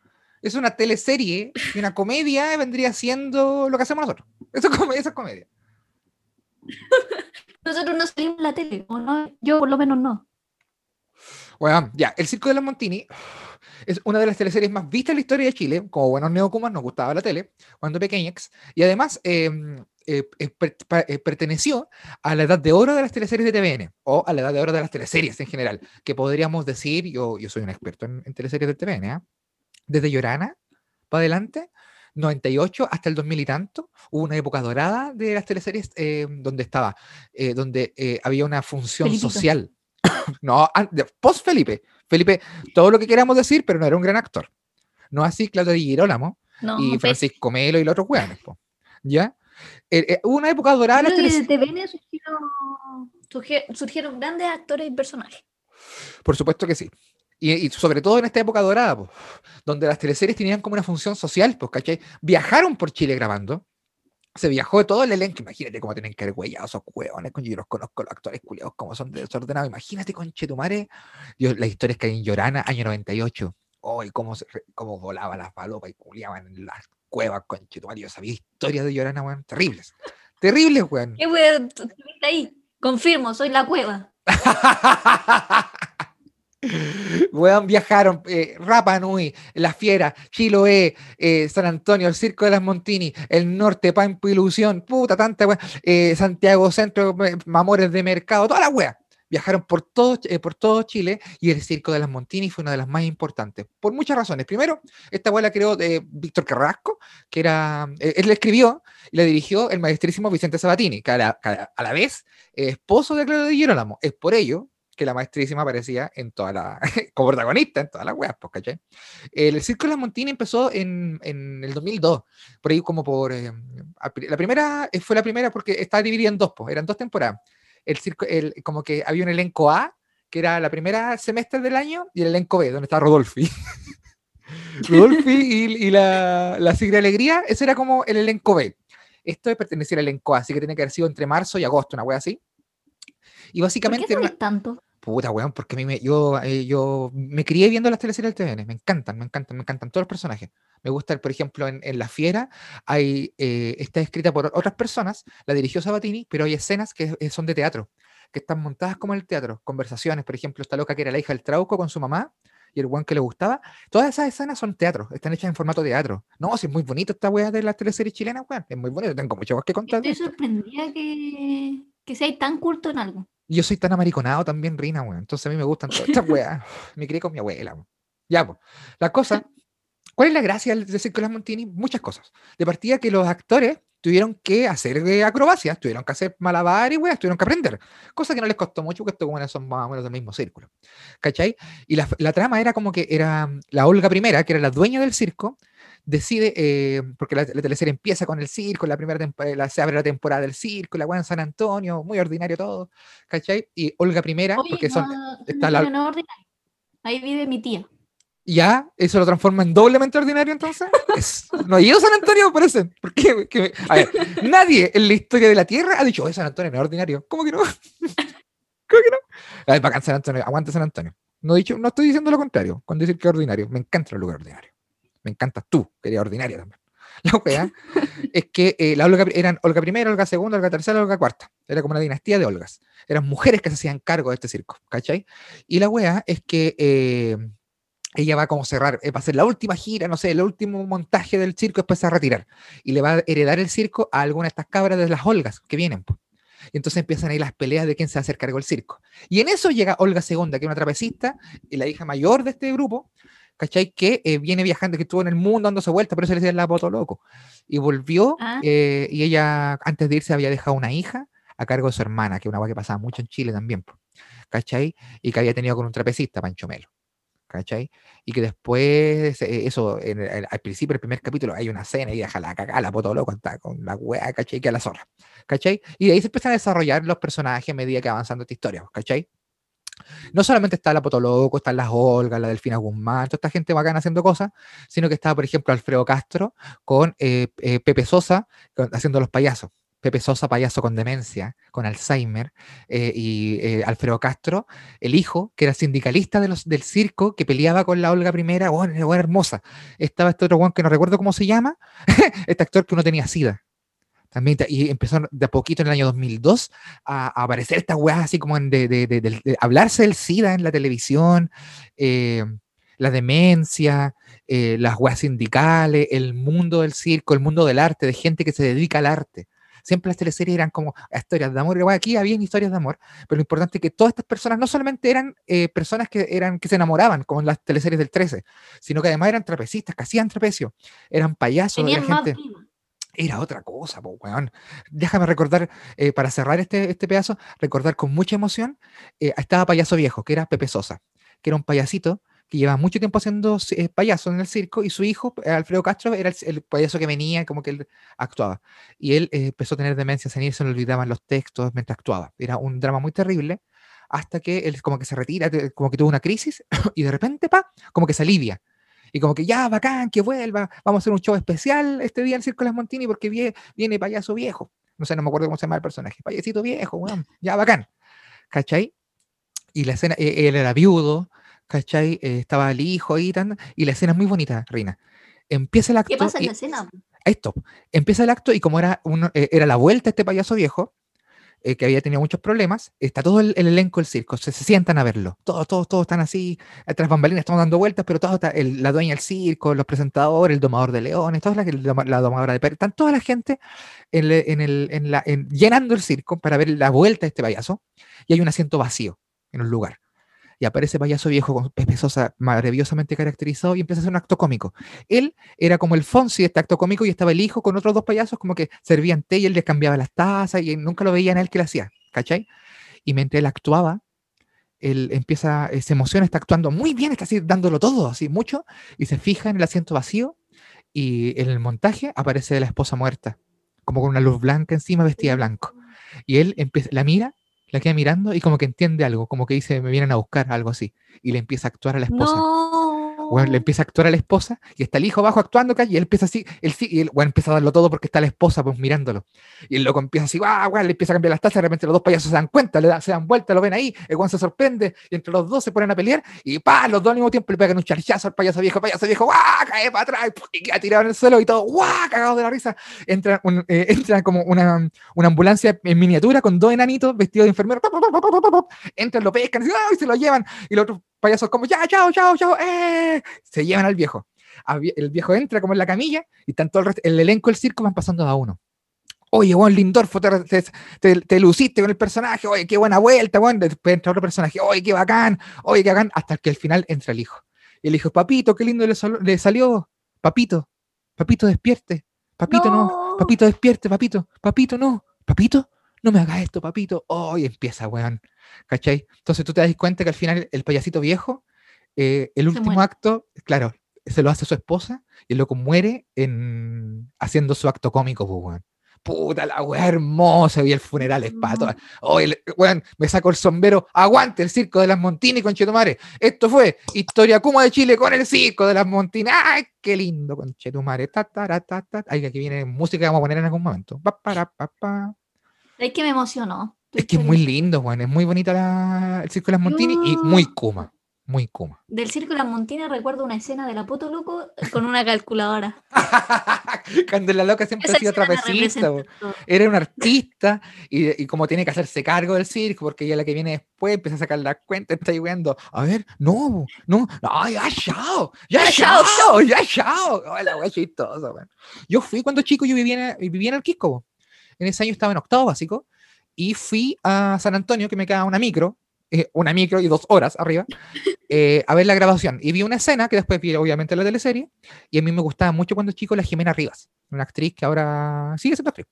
Es una teleserie y una comedia vendría siendo lo que hacemos nosotros. Eso es comedia. Eso es comedia. *laughs* nosotros no salimos la tele, ¿o no? Yo por lo menos no. Bueno, ya, El Circo de los Montini es una de las teleseries más vistas en la historia de Chile. Como buenos neocumas nos gustaba la tele cuando pequeños. Y además, eh, eh, eh, eh, perteneció a la edad de oro de las teleseries de TVN o a la edad de oro de las teleseries en general, que podríamos decir, yo, yo soy un experto en, teleseries de TVN, ¿ah? desde Llorana para adelante, 98 hasta el 2000 y tanto, hubo una época dorada de las teleseries donde estaba, donde había una función social. *coughs* no, post Felipe. Felipe, todo lo que queramos decir, pero no era un gran actor. No así Claudio Di Girolamo y Francisco Melo y los otros jugadores. ¿Ya? Eh, eh, hubo una época dorada. En de TVN surgieron, surgieron, grandes actores y personajes. Por supuesto que sí. Y, sobre todo en esta época dorada, donde las teleseries tenían como una función social, pues, ¿cachai? Viajaron por Chile grabando. se viajó todo el elenco. Imagínate cómo tienen que haber huellado esos hueones. Yo los conozco, los actores culiados, como son desordenados. Imagínate, con Chetumare. Yo, la historia es que hay en Llorana, año 98. Oh, cómo, se, cómo volaban las palopas y culiaban en las cuevas con Chetumare. Yo sabía historias de Llorana, weón, terribles. Terribles, weón. Qué weón, ahí. Confirmo, soy la cueva. *laughs* Weón, viajaron eh, Rapa Nui, La Fiera, Chiloé, eh, San Antonio, el Circo de las Montini, el Norte, Pampo Ilusión, puta, tanta weón, eh, Santiago Centro, Mamores de Mercado, toda la wea. Viajaron por todo, por todo Chile y el Circo de las Montini fue una de las más importantes, por muchas razones. Primero, esta wea la creó Víctor Carrasco, que era, él le escribió y la dirigió el maestrísimo Vicente Sabatini, que a la, vez esposo de Claudio de Girolamo. Es por ello que la maestrísima aparecía en toda la, *laughs* como protagonista en todas las weas, pues, ¿cachai? El Circo de las Montini empezó en, en, el 2002, por ahí como por, eh, la primera, eh, fue la primera porque estaba dividida en dos, pues, eran dos temporadas. El circo, el, como que había un elenco A, que era la primera semestre del año, y el elenco B, donde estaba Rodolfi. *laughs* Rodolfi y, y, la, la Sigre Alegría, ese era como el elenco B. Esto pertenecía al elenco A, así que tiene que haber sido entre marzo y agosto, una wea así. Y básicamente... ¿Por qué tanto? Puta, weón, porque a mí me, yo, eh, yo me crié viendo las teleseries del TVN, me encantan, me encantan, me encantan todos los personajes. Me gusta, por ejemplo, en, La Fiera, hay, eh, está escrita por otras personas, la dirigió Sabatini, pero hay escenas que eh, son de teatro, que están montadas como en el teatro, conversaciones, por ejemplo, esta loca que era la hija del Trauco con su mamá, y el weón que le gustaba, todas esas escenas son teatro, están hechas en formato teatro. No, si es muy bonito esta weá de las teleseries chilenas, weón, es muy bonito, tengo mucho más que contar. Estoy sorprendida que, que seáis tan culto en algo yo soy tan amariconado también, Rina, weón. Entonces a mí me gustan todas estas *laughs* weas. Me crié con mi abuela, weón. Ya, pues. La cosa, ¿cuál es la gracia de las Montini? Muchas cosas. De partida que los actores tuvieron que hacer eh, acrobacias, tuvieron que hacer malabar y weas, tuvieron que aprender. Cosa que no les costó mucho, porque estos weones son más o menos del mismo círculo. ¿Cachai? Y la, la trama era como que era la Olga I, que era la dueña del circo, decide, eh, porque la, teleserie empieza con el circo, la primera temporada, se abre la temporada del circo, la en San Antonio, muy ordinario todo, ¿cachai? Y Olga Primera, porque son... está la... no Ahí vive mi tía. ¿Ya? ¿Eso lo transforma en doblemente ordinario entonces? no, yo San Antonio parece. Porque, a ver, nadie en la historia de la Tierra ha dicho, oh, San Antonio no es ordinario. ¿Cómo que no? *laughs* ¿Cómo que no? A ver, bacán San Antonio, aguanta San Antonio. No, dicho, no estoy diciendo lo contrario, cuando decir que es ordinario. Me encanta el lugar ordinario me encantas tú, quería ordinaria también. *laughs* La weá *laughs* es que eh, la Olga, eran Olga I, Olga II, Olga III, Olga IV. Era como una dinastía de Olgas. Eran mujeres que se hacían cargo de este circo, ¿cachai? Y la weá es que eh, ella va a como cerrar, eh, va a hacer la última gira, no sé, el último montaje del circo, después se va a retirar. Y le va a heredar el circo a alguna de estas cabras de las Olgas que vienen. Y entonces empiezan ahí las peleas de quién se va a hacer cargo del circo. Y en eso llega Olga II, que es una trapecista y la hija mayor de este grupo, ¿cachai? Que eh, viene viajando, que estuvo en el mundo dándose vuelta, pero se le decía la poto loco. Y volvió, ah. eh, y ella antes de irse había dejado una hija a cargo de su hermana, que es una cosa que pasaba mucho en Chile también, ¿cachai? Y que había tenido con un trapecista, Pancho Melo. ¿cachai? Y que después, eh, eso, al principio del primer capítulo hay una escena y deja la cagada, la poto loco, está con la wea, ¿cachai? Que a la zorra, ¿cachai? Y de ahí se empiezan a desarrollar los personajes a medida que avanzando esta historia, ¿cachai? No solamente está la Potoloco, están las Olga, la Delfina Guzmán, toda esta gente bacana haciendo cosas, sino que estaba, por ejemplo, Alfredo Castro con eh, eh, Pepe Sosa haciendo los payasos. Pepe Sosa, payaso con demencia, con Alzheimer, eh, y Alfredo Castro, el hijo, que era sindicalista de los, del circo, que peleaba con la Olga primera, bueno, hermosa. Estaba este otro Juan que no recuerdo cómo se llama, *laughs* este actor que uno tenía sida, también, y empezó de a poquito en el año 2002 a, aparecer estas weas así como de, hablarse del SIDA en la televisión, eh, la demencia, eh, las weas sindicales, el mundo del circo, el mundo del arte, de gente que se dedica al arte. Siempre las teleseries eran como historias de amor. Aquí había historias de amor, pero lo importante es que todas estas personas no solamente eran eh, personas que, eran, que se enamoraban, como en las teleseries del 13, sino que además eran trapecistas, que hacían trapecio, eran payasos. de la gente era otra cosa, po, weón. Déjame recordar, eh, para cerrar este, este pedazo, recordar con mucha emoción, eh, estaba Payaso Viejo, que era Pepe Sosa, que era un payasito que llevaba mucho tiempo haciendo eh, payaso en el circo, y su hijo, Alfredo Castro, era el, payaso que venía, como que él actuaba. Y él empezó a tener demencia senil, se le olvidaban los textos mientras actuaba. Era un drama muy terrible, hasta que él como que se retira, como que tuvo una crisis, *coughs* y de repente, pa, como que se alivia Y como que ya, bacán, que vuelva, vamos a hacer un show especial este día en el Circo de las Montini porque viene, viene payaso viejo. No sé, no me acuerdo cómo se llama el personaje. Payasito viejo, weón. Ya, bacán. ¿Cachai? Y la escena, e, él era viudo, ¿cachai? Eh, estaba el hijo y tan, y la escena es muy bonita, Reina. Empieza el acto. ¿Qué pasa en la escena? Esto, empieza el acto y como era, uno, eh, era la vuelta este payaso viejo, eh, que había tenido muchos problemas, está todo el, elenco del circo, se, sientan a verlo. Todos, todos, todos están así, tras bambalinas estamos dando vueltas, pero todos, la dueña del circo, los presentadores, el domador de leones, toda la, la, domadora de perros, están toda la gente en, el, en la, llenando el circo para ver la vuelta de este payaso, y hay un asiento vacío en un lugar y aparece payaso viejo con Pepe Sosa maravillosamente caracterizado y empieza a hacer un acto cómico. Él era como el Fonsi de este acto cómico y estaba el hijo con otros dos payasos como que servían té y él les cambiaba las tazas y nunca lo veían a él que lo hacía, ¿cachai? Y mientras él actuaba, él empieza, eh, se emociona, está actuando muy bien, está así dándolo todo, así mucho, y se fija en el asiento vacío y en el montaje aparece la esposa muerta, como con una luz blanca encima, vestida de blanco. Y él empieza, la mira la queda mirando y como que entiende algo, como que dice, me vienen a buscar, algo así. Y le empieza a actuar a la esposa. Le empieza a actuar a la esposa y está el hijo abajo actuando y él empieza así, él sí, y él, bueno, empieza a darlo todo porque está la esposa pues mirándolo. Y el loco empieza así, guau, guau, le empieza a cambiar las tazas, de repente los dos payasos se dan cuenta, le se dan vuelta, lo ven ahí, el guan se sorprende y entre los dos se ponen a pelear y pa, los dos al mismo tiempo le pegan un charchazo al payaso viejo, payaso viejo, guau, cae para atrás y queda tirado en el suelo y todo, guau, cagado de la risa. Entra, eh, *laughs* entra como una, una ambulancia en miniatura con dos enanitos vestidos de enfermero, entran, lo pescan y se lo llevan y los otros payasos como, ya, chao, chao, chao, eh, se llevan al viejo. El viejo entra como en la camilla y tanto el, el elenco del circo van pasando a uno. Oye, Juan Lindorfo, te, te, luciste con el personaje, oye, qué buena vuelta, Juan. Después entra otro personaje, oye, qué bacán, oye, qué bacán, hasta que al final entra el hijo. Y el hijo, papito, qué lindo le, salió, papito, papito, despierte, papito, no. papito, despierte, papito, papito, no, papito, no me hagas esto, papito. Oh, empieza, weón. ¿Cachai? Entonces tú te das cuenta que al final el payasito viejo, eh, el último acto, claro, se lo hace su esposa y el loco muere en, haciendo su acto cómico, pues, weón. Puta la weá hermosa, y el funeral es para Oye, weón, me saco el sombrero, aguante el circo de las Montini, conchetumare. Esto fue Historia Kuma de Chile con el circo de las Montini. ¡Ay, qué lindo, conchetumare! Ta, ta, ta, Ay, aquí viene música que vamos a poner en algún momento. Pa, para, pa, pa. Es que me emocionó. Es que es muy lindo, Juan. Es muy bonita el Circo de las Montini y muy Kuma. Muy Kuma. Del Circo de las Montini recuerdo una escena de la Poto Loco con una calculadora. *laughs* Cuando la loca siempre ha sido trapecista. Era un *laughs* artista y, como tiene que hacerse cargo del circo, porque ella la que viene después empieza a sacar la cuenta, está viendo, a ver, no, no, no, ya chao, ya chao, ya chao. Hola, Yo fui cuando chico, yo vivía en, vivía en el Quisco. En ese año estaba en octavo básico y fui a San Antonio, que me queda una micro, eh, una micro y dos horas arriba, *laughs* eh, a ver la grabación. Y vi una escena que después vi, obviamente, la teleserie. Y a mí me gustaba mucho cuando chico la Jimena Rivas, una actriz que ahora sigue siendo actriz.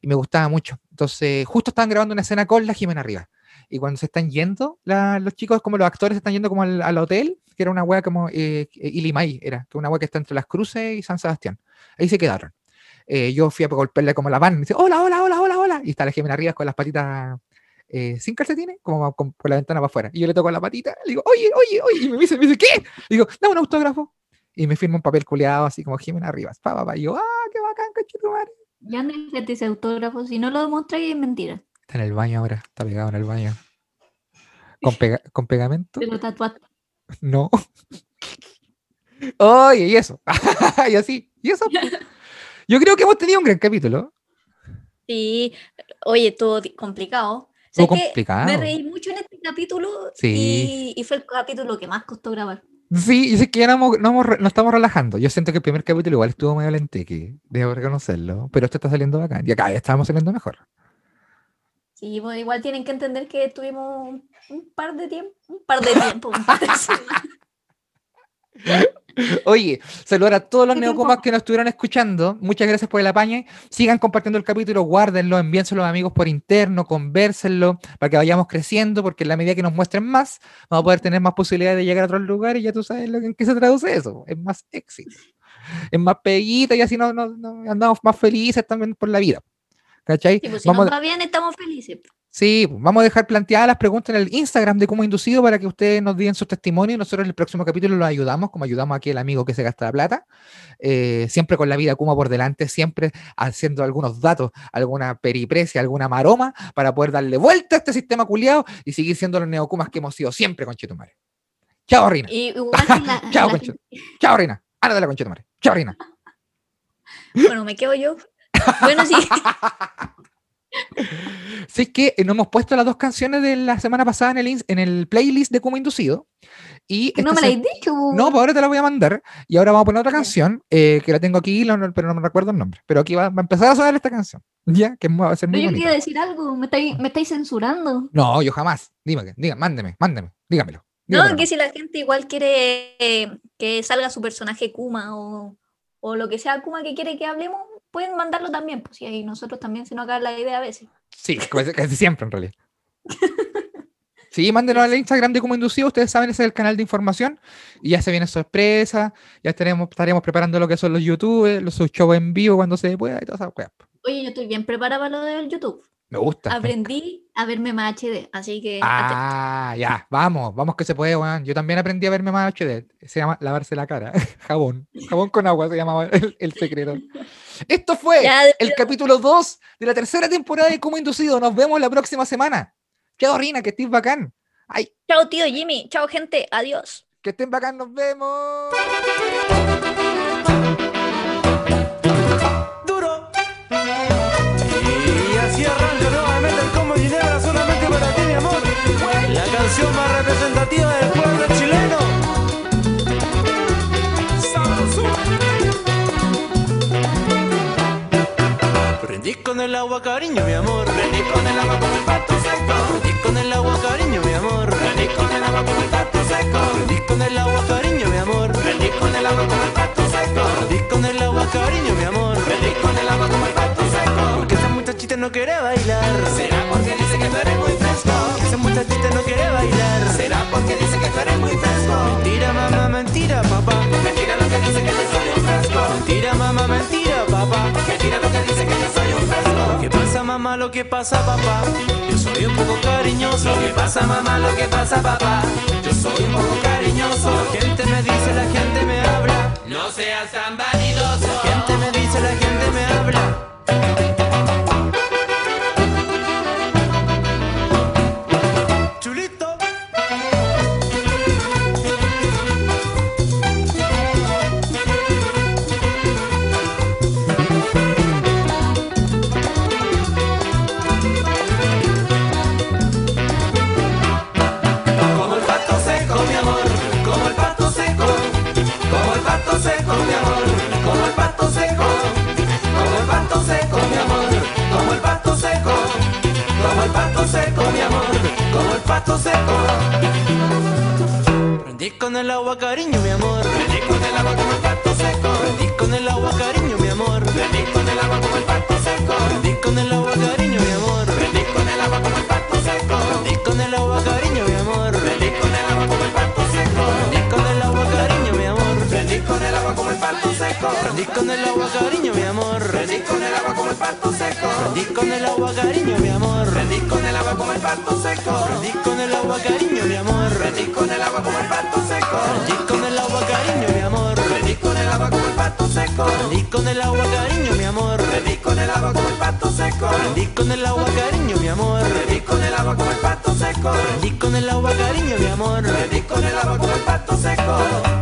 Y me gustaba mucho. Entonces, justo estaban grabando una escena con la Jimena Rivas. Y cuando se están yendo, los chicos, como los actores, se están yendo como al, hotel, que era una wea como eh, Ilimay, era, que una wea que está entre las Cruces y San Sebastián. Ahí se quedaron. Eh, yo fui a golpearle como la van, y dice, hola, hola, hola, hola, hola, y está la Jimena arriba con las patitas eh, sin calcetines, como con, por la ventana para afuera. Y yo le toco la patita, le digo, oye, oye, oye, y me dice, me dice, ¿qué? Digo, dame un autógrafo. Y me firma un papel culeado, así como Jimena Rivas, pa, pa, pa. Y yo, ah, qué bacán, madre. Ya no ese autógrafo, si no lo demostráis es mentira. Está en el baño ahora, está pegado en el baño. *laughs* ¿Con, con pegamento? Pero tatuado. No. *laughs* Oye, y eso. *laughs* y así, y eso. Yo creo que hemos tenido un gran capítulo. Sí, oye, todo complicado. Todo complicado. Me reí mucho en este capítulo sí. y, fue el capítulo que más costó grabar. Sí, y sé que ya no, no, estamos relajando. Yo siento que el primer capítulo igual estuvo medio lenteque, debo reconocerlo, pero esto está saliendo bacán. Y acá ya estamos saliendo mejor. Sí, bueno, igual tienen que entender que tuvimos un, par de tiempo, un par de tiempo, un par de *laughs* Oye, saludar a todos los neocomas que nos estuvieron escuchando. Muchas gracias por el apañe. Sigan compartiendo el capítulo, guárdenlo, envíenselo a amigos por interno, convérsenlo para que vayamos creciendo, porque en la medida que nos muestren más, vamos a poder tener más posibilidades de llegar a otros lugares y ya tú sabes en qué se traduce eso. Es más éxito, es más peguita y así nos, andamos más felices también por la vida. ¿Cachai? si nos va bien, estamos felices. Sí, vamos a dejar planteadas las preguntas en el Instagram de cómo inducido para que ustedes nos den su testimonio y nosotros en el próximo capítulo los ayudamos, como ayudamos aquí al amigo que se gasta la plata, eh, siempre con la vida Kuma por delante, siempre haciendo algunos datos, alguna periprecia, alguna maroma para poder darle vuelta a este sistema culiado y seguir siendo los neocumas que hemos sido siempre, conchetumare. Chao, Rina. *laughs* Chao, conchetumare. Chao, Rina. Ándale la conchetumare. Chao, Rina. Bueno, me quedo yo. Bueno, sí. *laughs* Sí, es que eh, nos hemos puesto las dos canciones de la semana pasada en el, en el playlist de Como Inducido. Y no me la he dicho. No, pues ahora te la voy a mandar. Y ahora vamos a poner otra canción eh, que la tengo aquí, pero no me recuerdo el nombre. Pero aquí va, a empezar a sonar esta canción. Ya, que va a ser muy Yo quería decir algo, me estáis, me estáis censurando. No, yo jamás. Dime, diga, mándeme, mándeme, dígamelo. No, que si la gente igual quiere eh, que salga su personaje Kuma o, o lo que sea Kuma que quiere que hablemos, pueden mandarlo también, pues y ahí nosotros también se nos acaba la idea a veces. Sí, casi siempre en realidad. *laughs* Sí, mándenos al Instagram de Como Inducido, ustedes saben, ese es el canal de información y ya se viene sorpresa, ya estaremos, estaremos preparando lo que son los YouTube, los shows en vivo cuando se pueda y todas esas cosas. Oye, yo estoy bien preparada para lo del YouTube. Me gusta. Aprendí a verme más HD, así que. Ah, ya, vamos, vamos que se puede, weón. Yo también aprendí a verme más HD. Se llama lavarse la cara. *laughs* jabón. Jabón con agua se llamaba el, secreto. Esto fue el capítulo 2 de la tercera temporada de Como Inducido. Nos vemos la próxima semana. Chao, Rina, que estés bacán. Ay. Chao, tío Jimmy. Chao, gente. Adiós. Que estén bacán. Nos vemos. Más representativa del pueblo chileno. Prendí con el agua, cariño, mi amor. Prendí con el agua como el pato seco. Prendí con el agua, cariño, mi amor. Prendí con el agua como el pato seco. Prendí con el agua, cariño, mi amor. Prendí con el agua como el pato seco. Prendí con el agua, cariño, mi amor. Prendí con el agua como el pato seco. Porque esa muchachita no quiere bailar. Será porque dice que tú eres muy fresco. Esa muchachita no quiere bailar. Dice que yo soy un fresco. Mentira, mamá, mentira, papá. Mentira lo que dice que yo soy un fresco. ¿Qué pasa, mamá? Lo que pasa, papá. Yo soy un poco cariñoso. Lo que pasa, mamá? Lo que pasa, papá. Yo soy un poco cariñoso. La gente me dice, la gente me habla. No seas tan vanidoso. La gente me dice, la gente agua, cariño, mi amor. Prendí con el agua como el pato seco. Prendí con el agua, cariño, mi amor. Prendí con el agua como el pato seco. Prendí con el agua, cariño, mi amor. Prendí con el agua como el pato seco. Prendí con el agua, cariño, mi amor. Prendí con el agua como el pato seco. Prendí con el agua, cariño, mi amor. Prendí con el agua como el pato seco. Prendí con el agua, cariño, mi amor. Prendí con el agua como el pato seco. Prendí con el agua, cariño, mi amor. Prendí con el agua como el pato seco. Prendí con el agua, cariño, Prendí con el agua como el pato seco. Prendí con el agua, cariño, mi amor. Prendí con el agua como el pato seco. Prendí con el agua, cariño, mi amor. Prendí con el agua como el pato seco. Prendí con el agua, cariño, mi amor. Prendí con el agua como el pato seco. Prendí con el agua, cariño, mi amor. Prendí con el agua como el pato seco.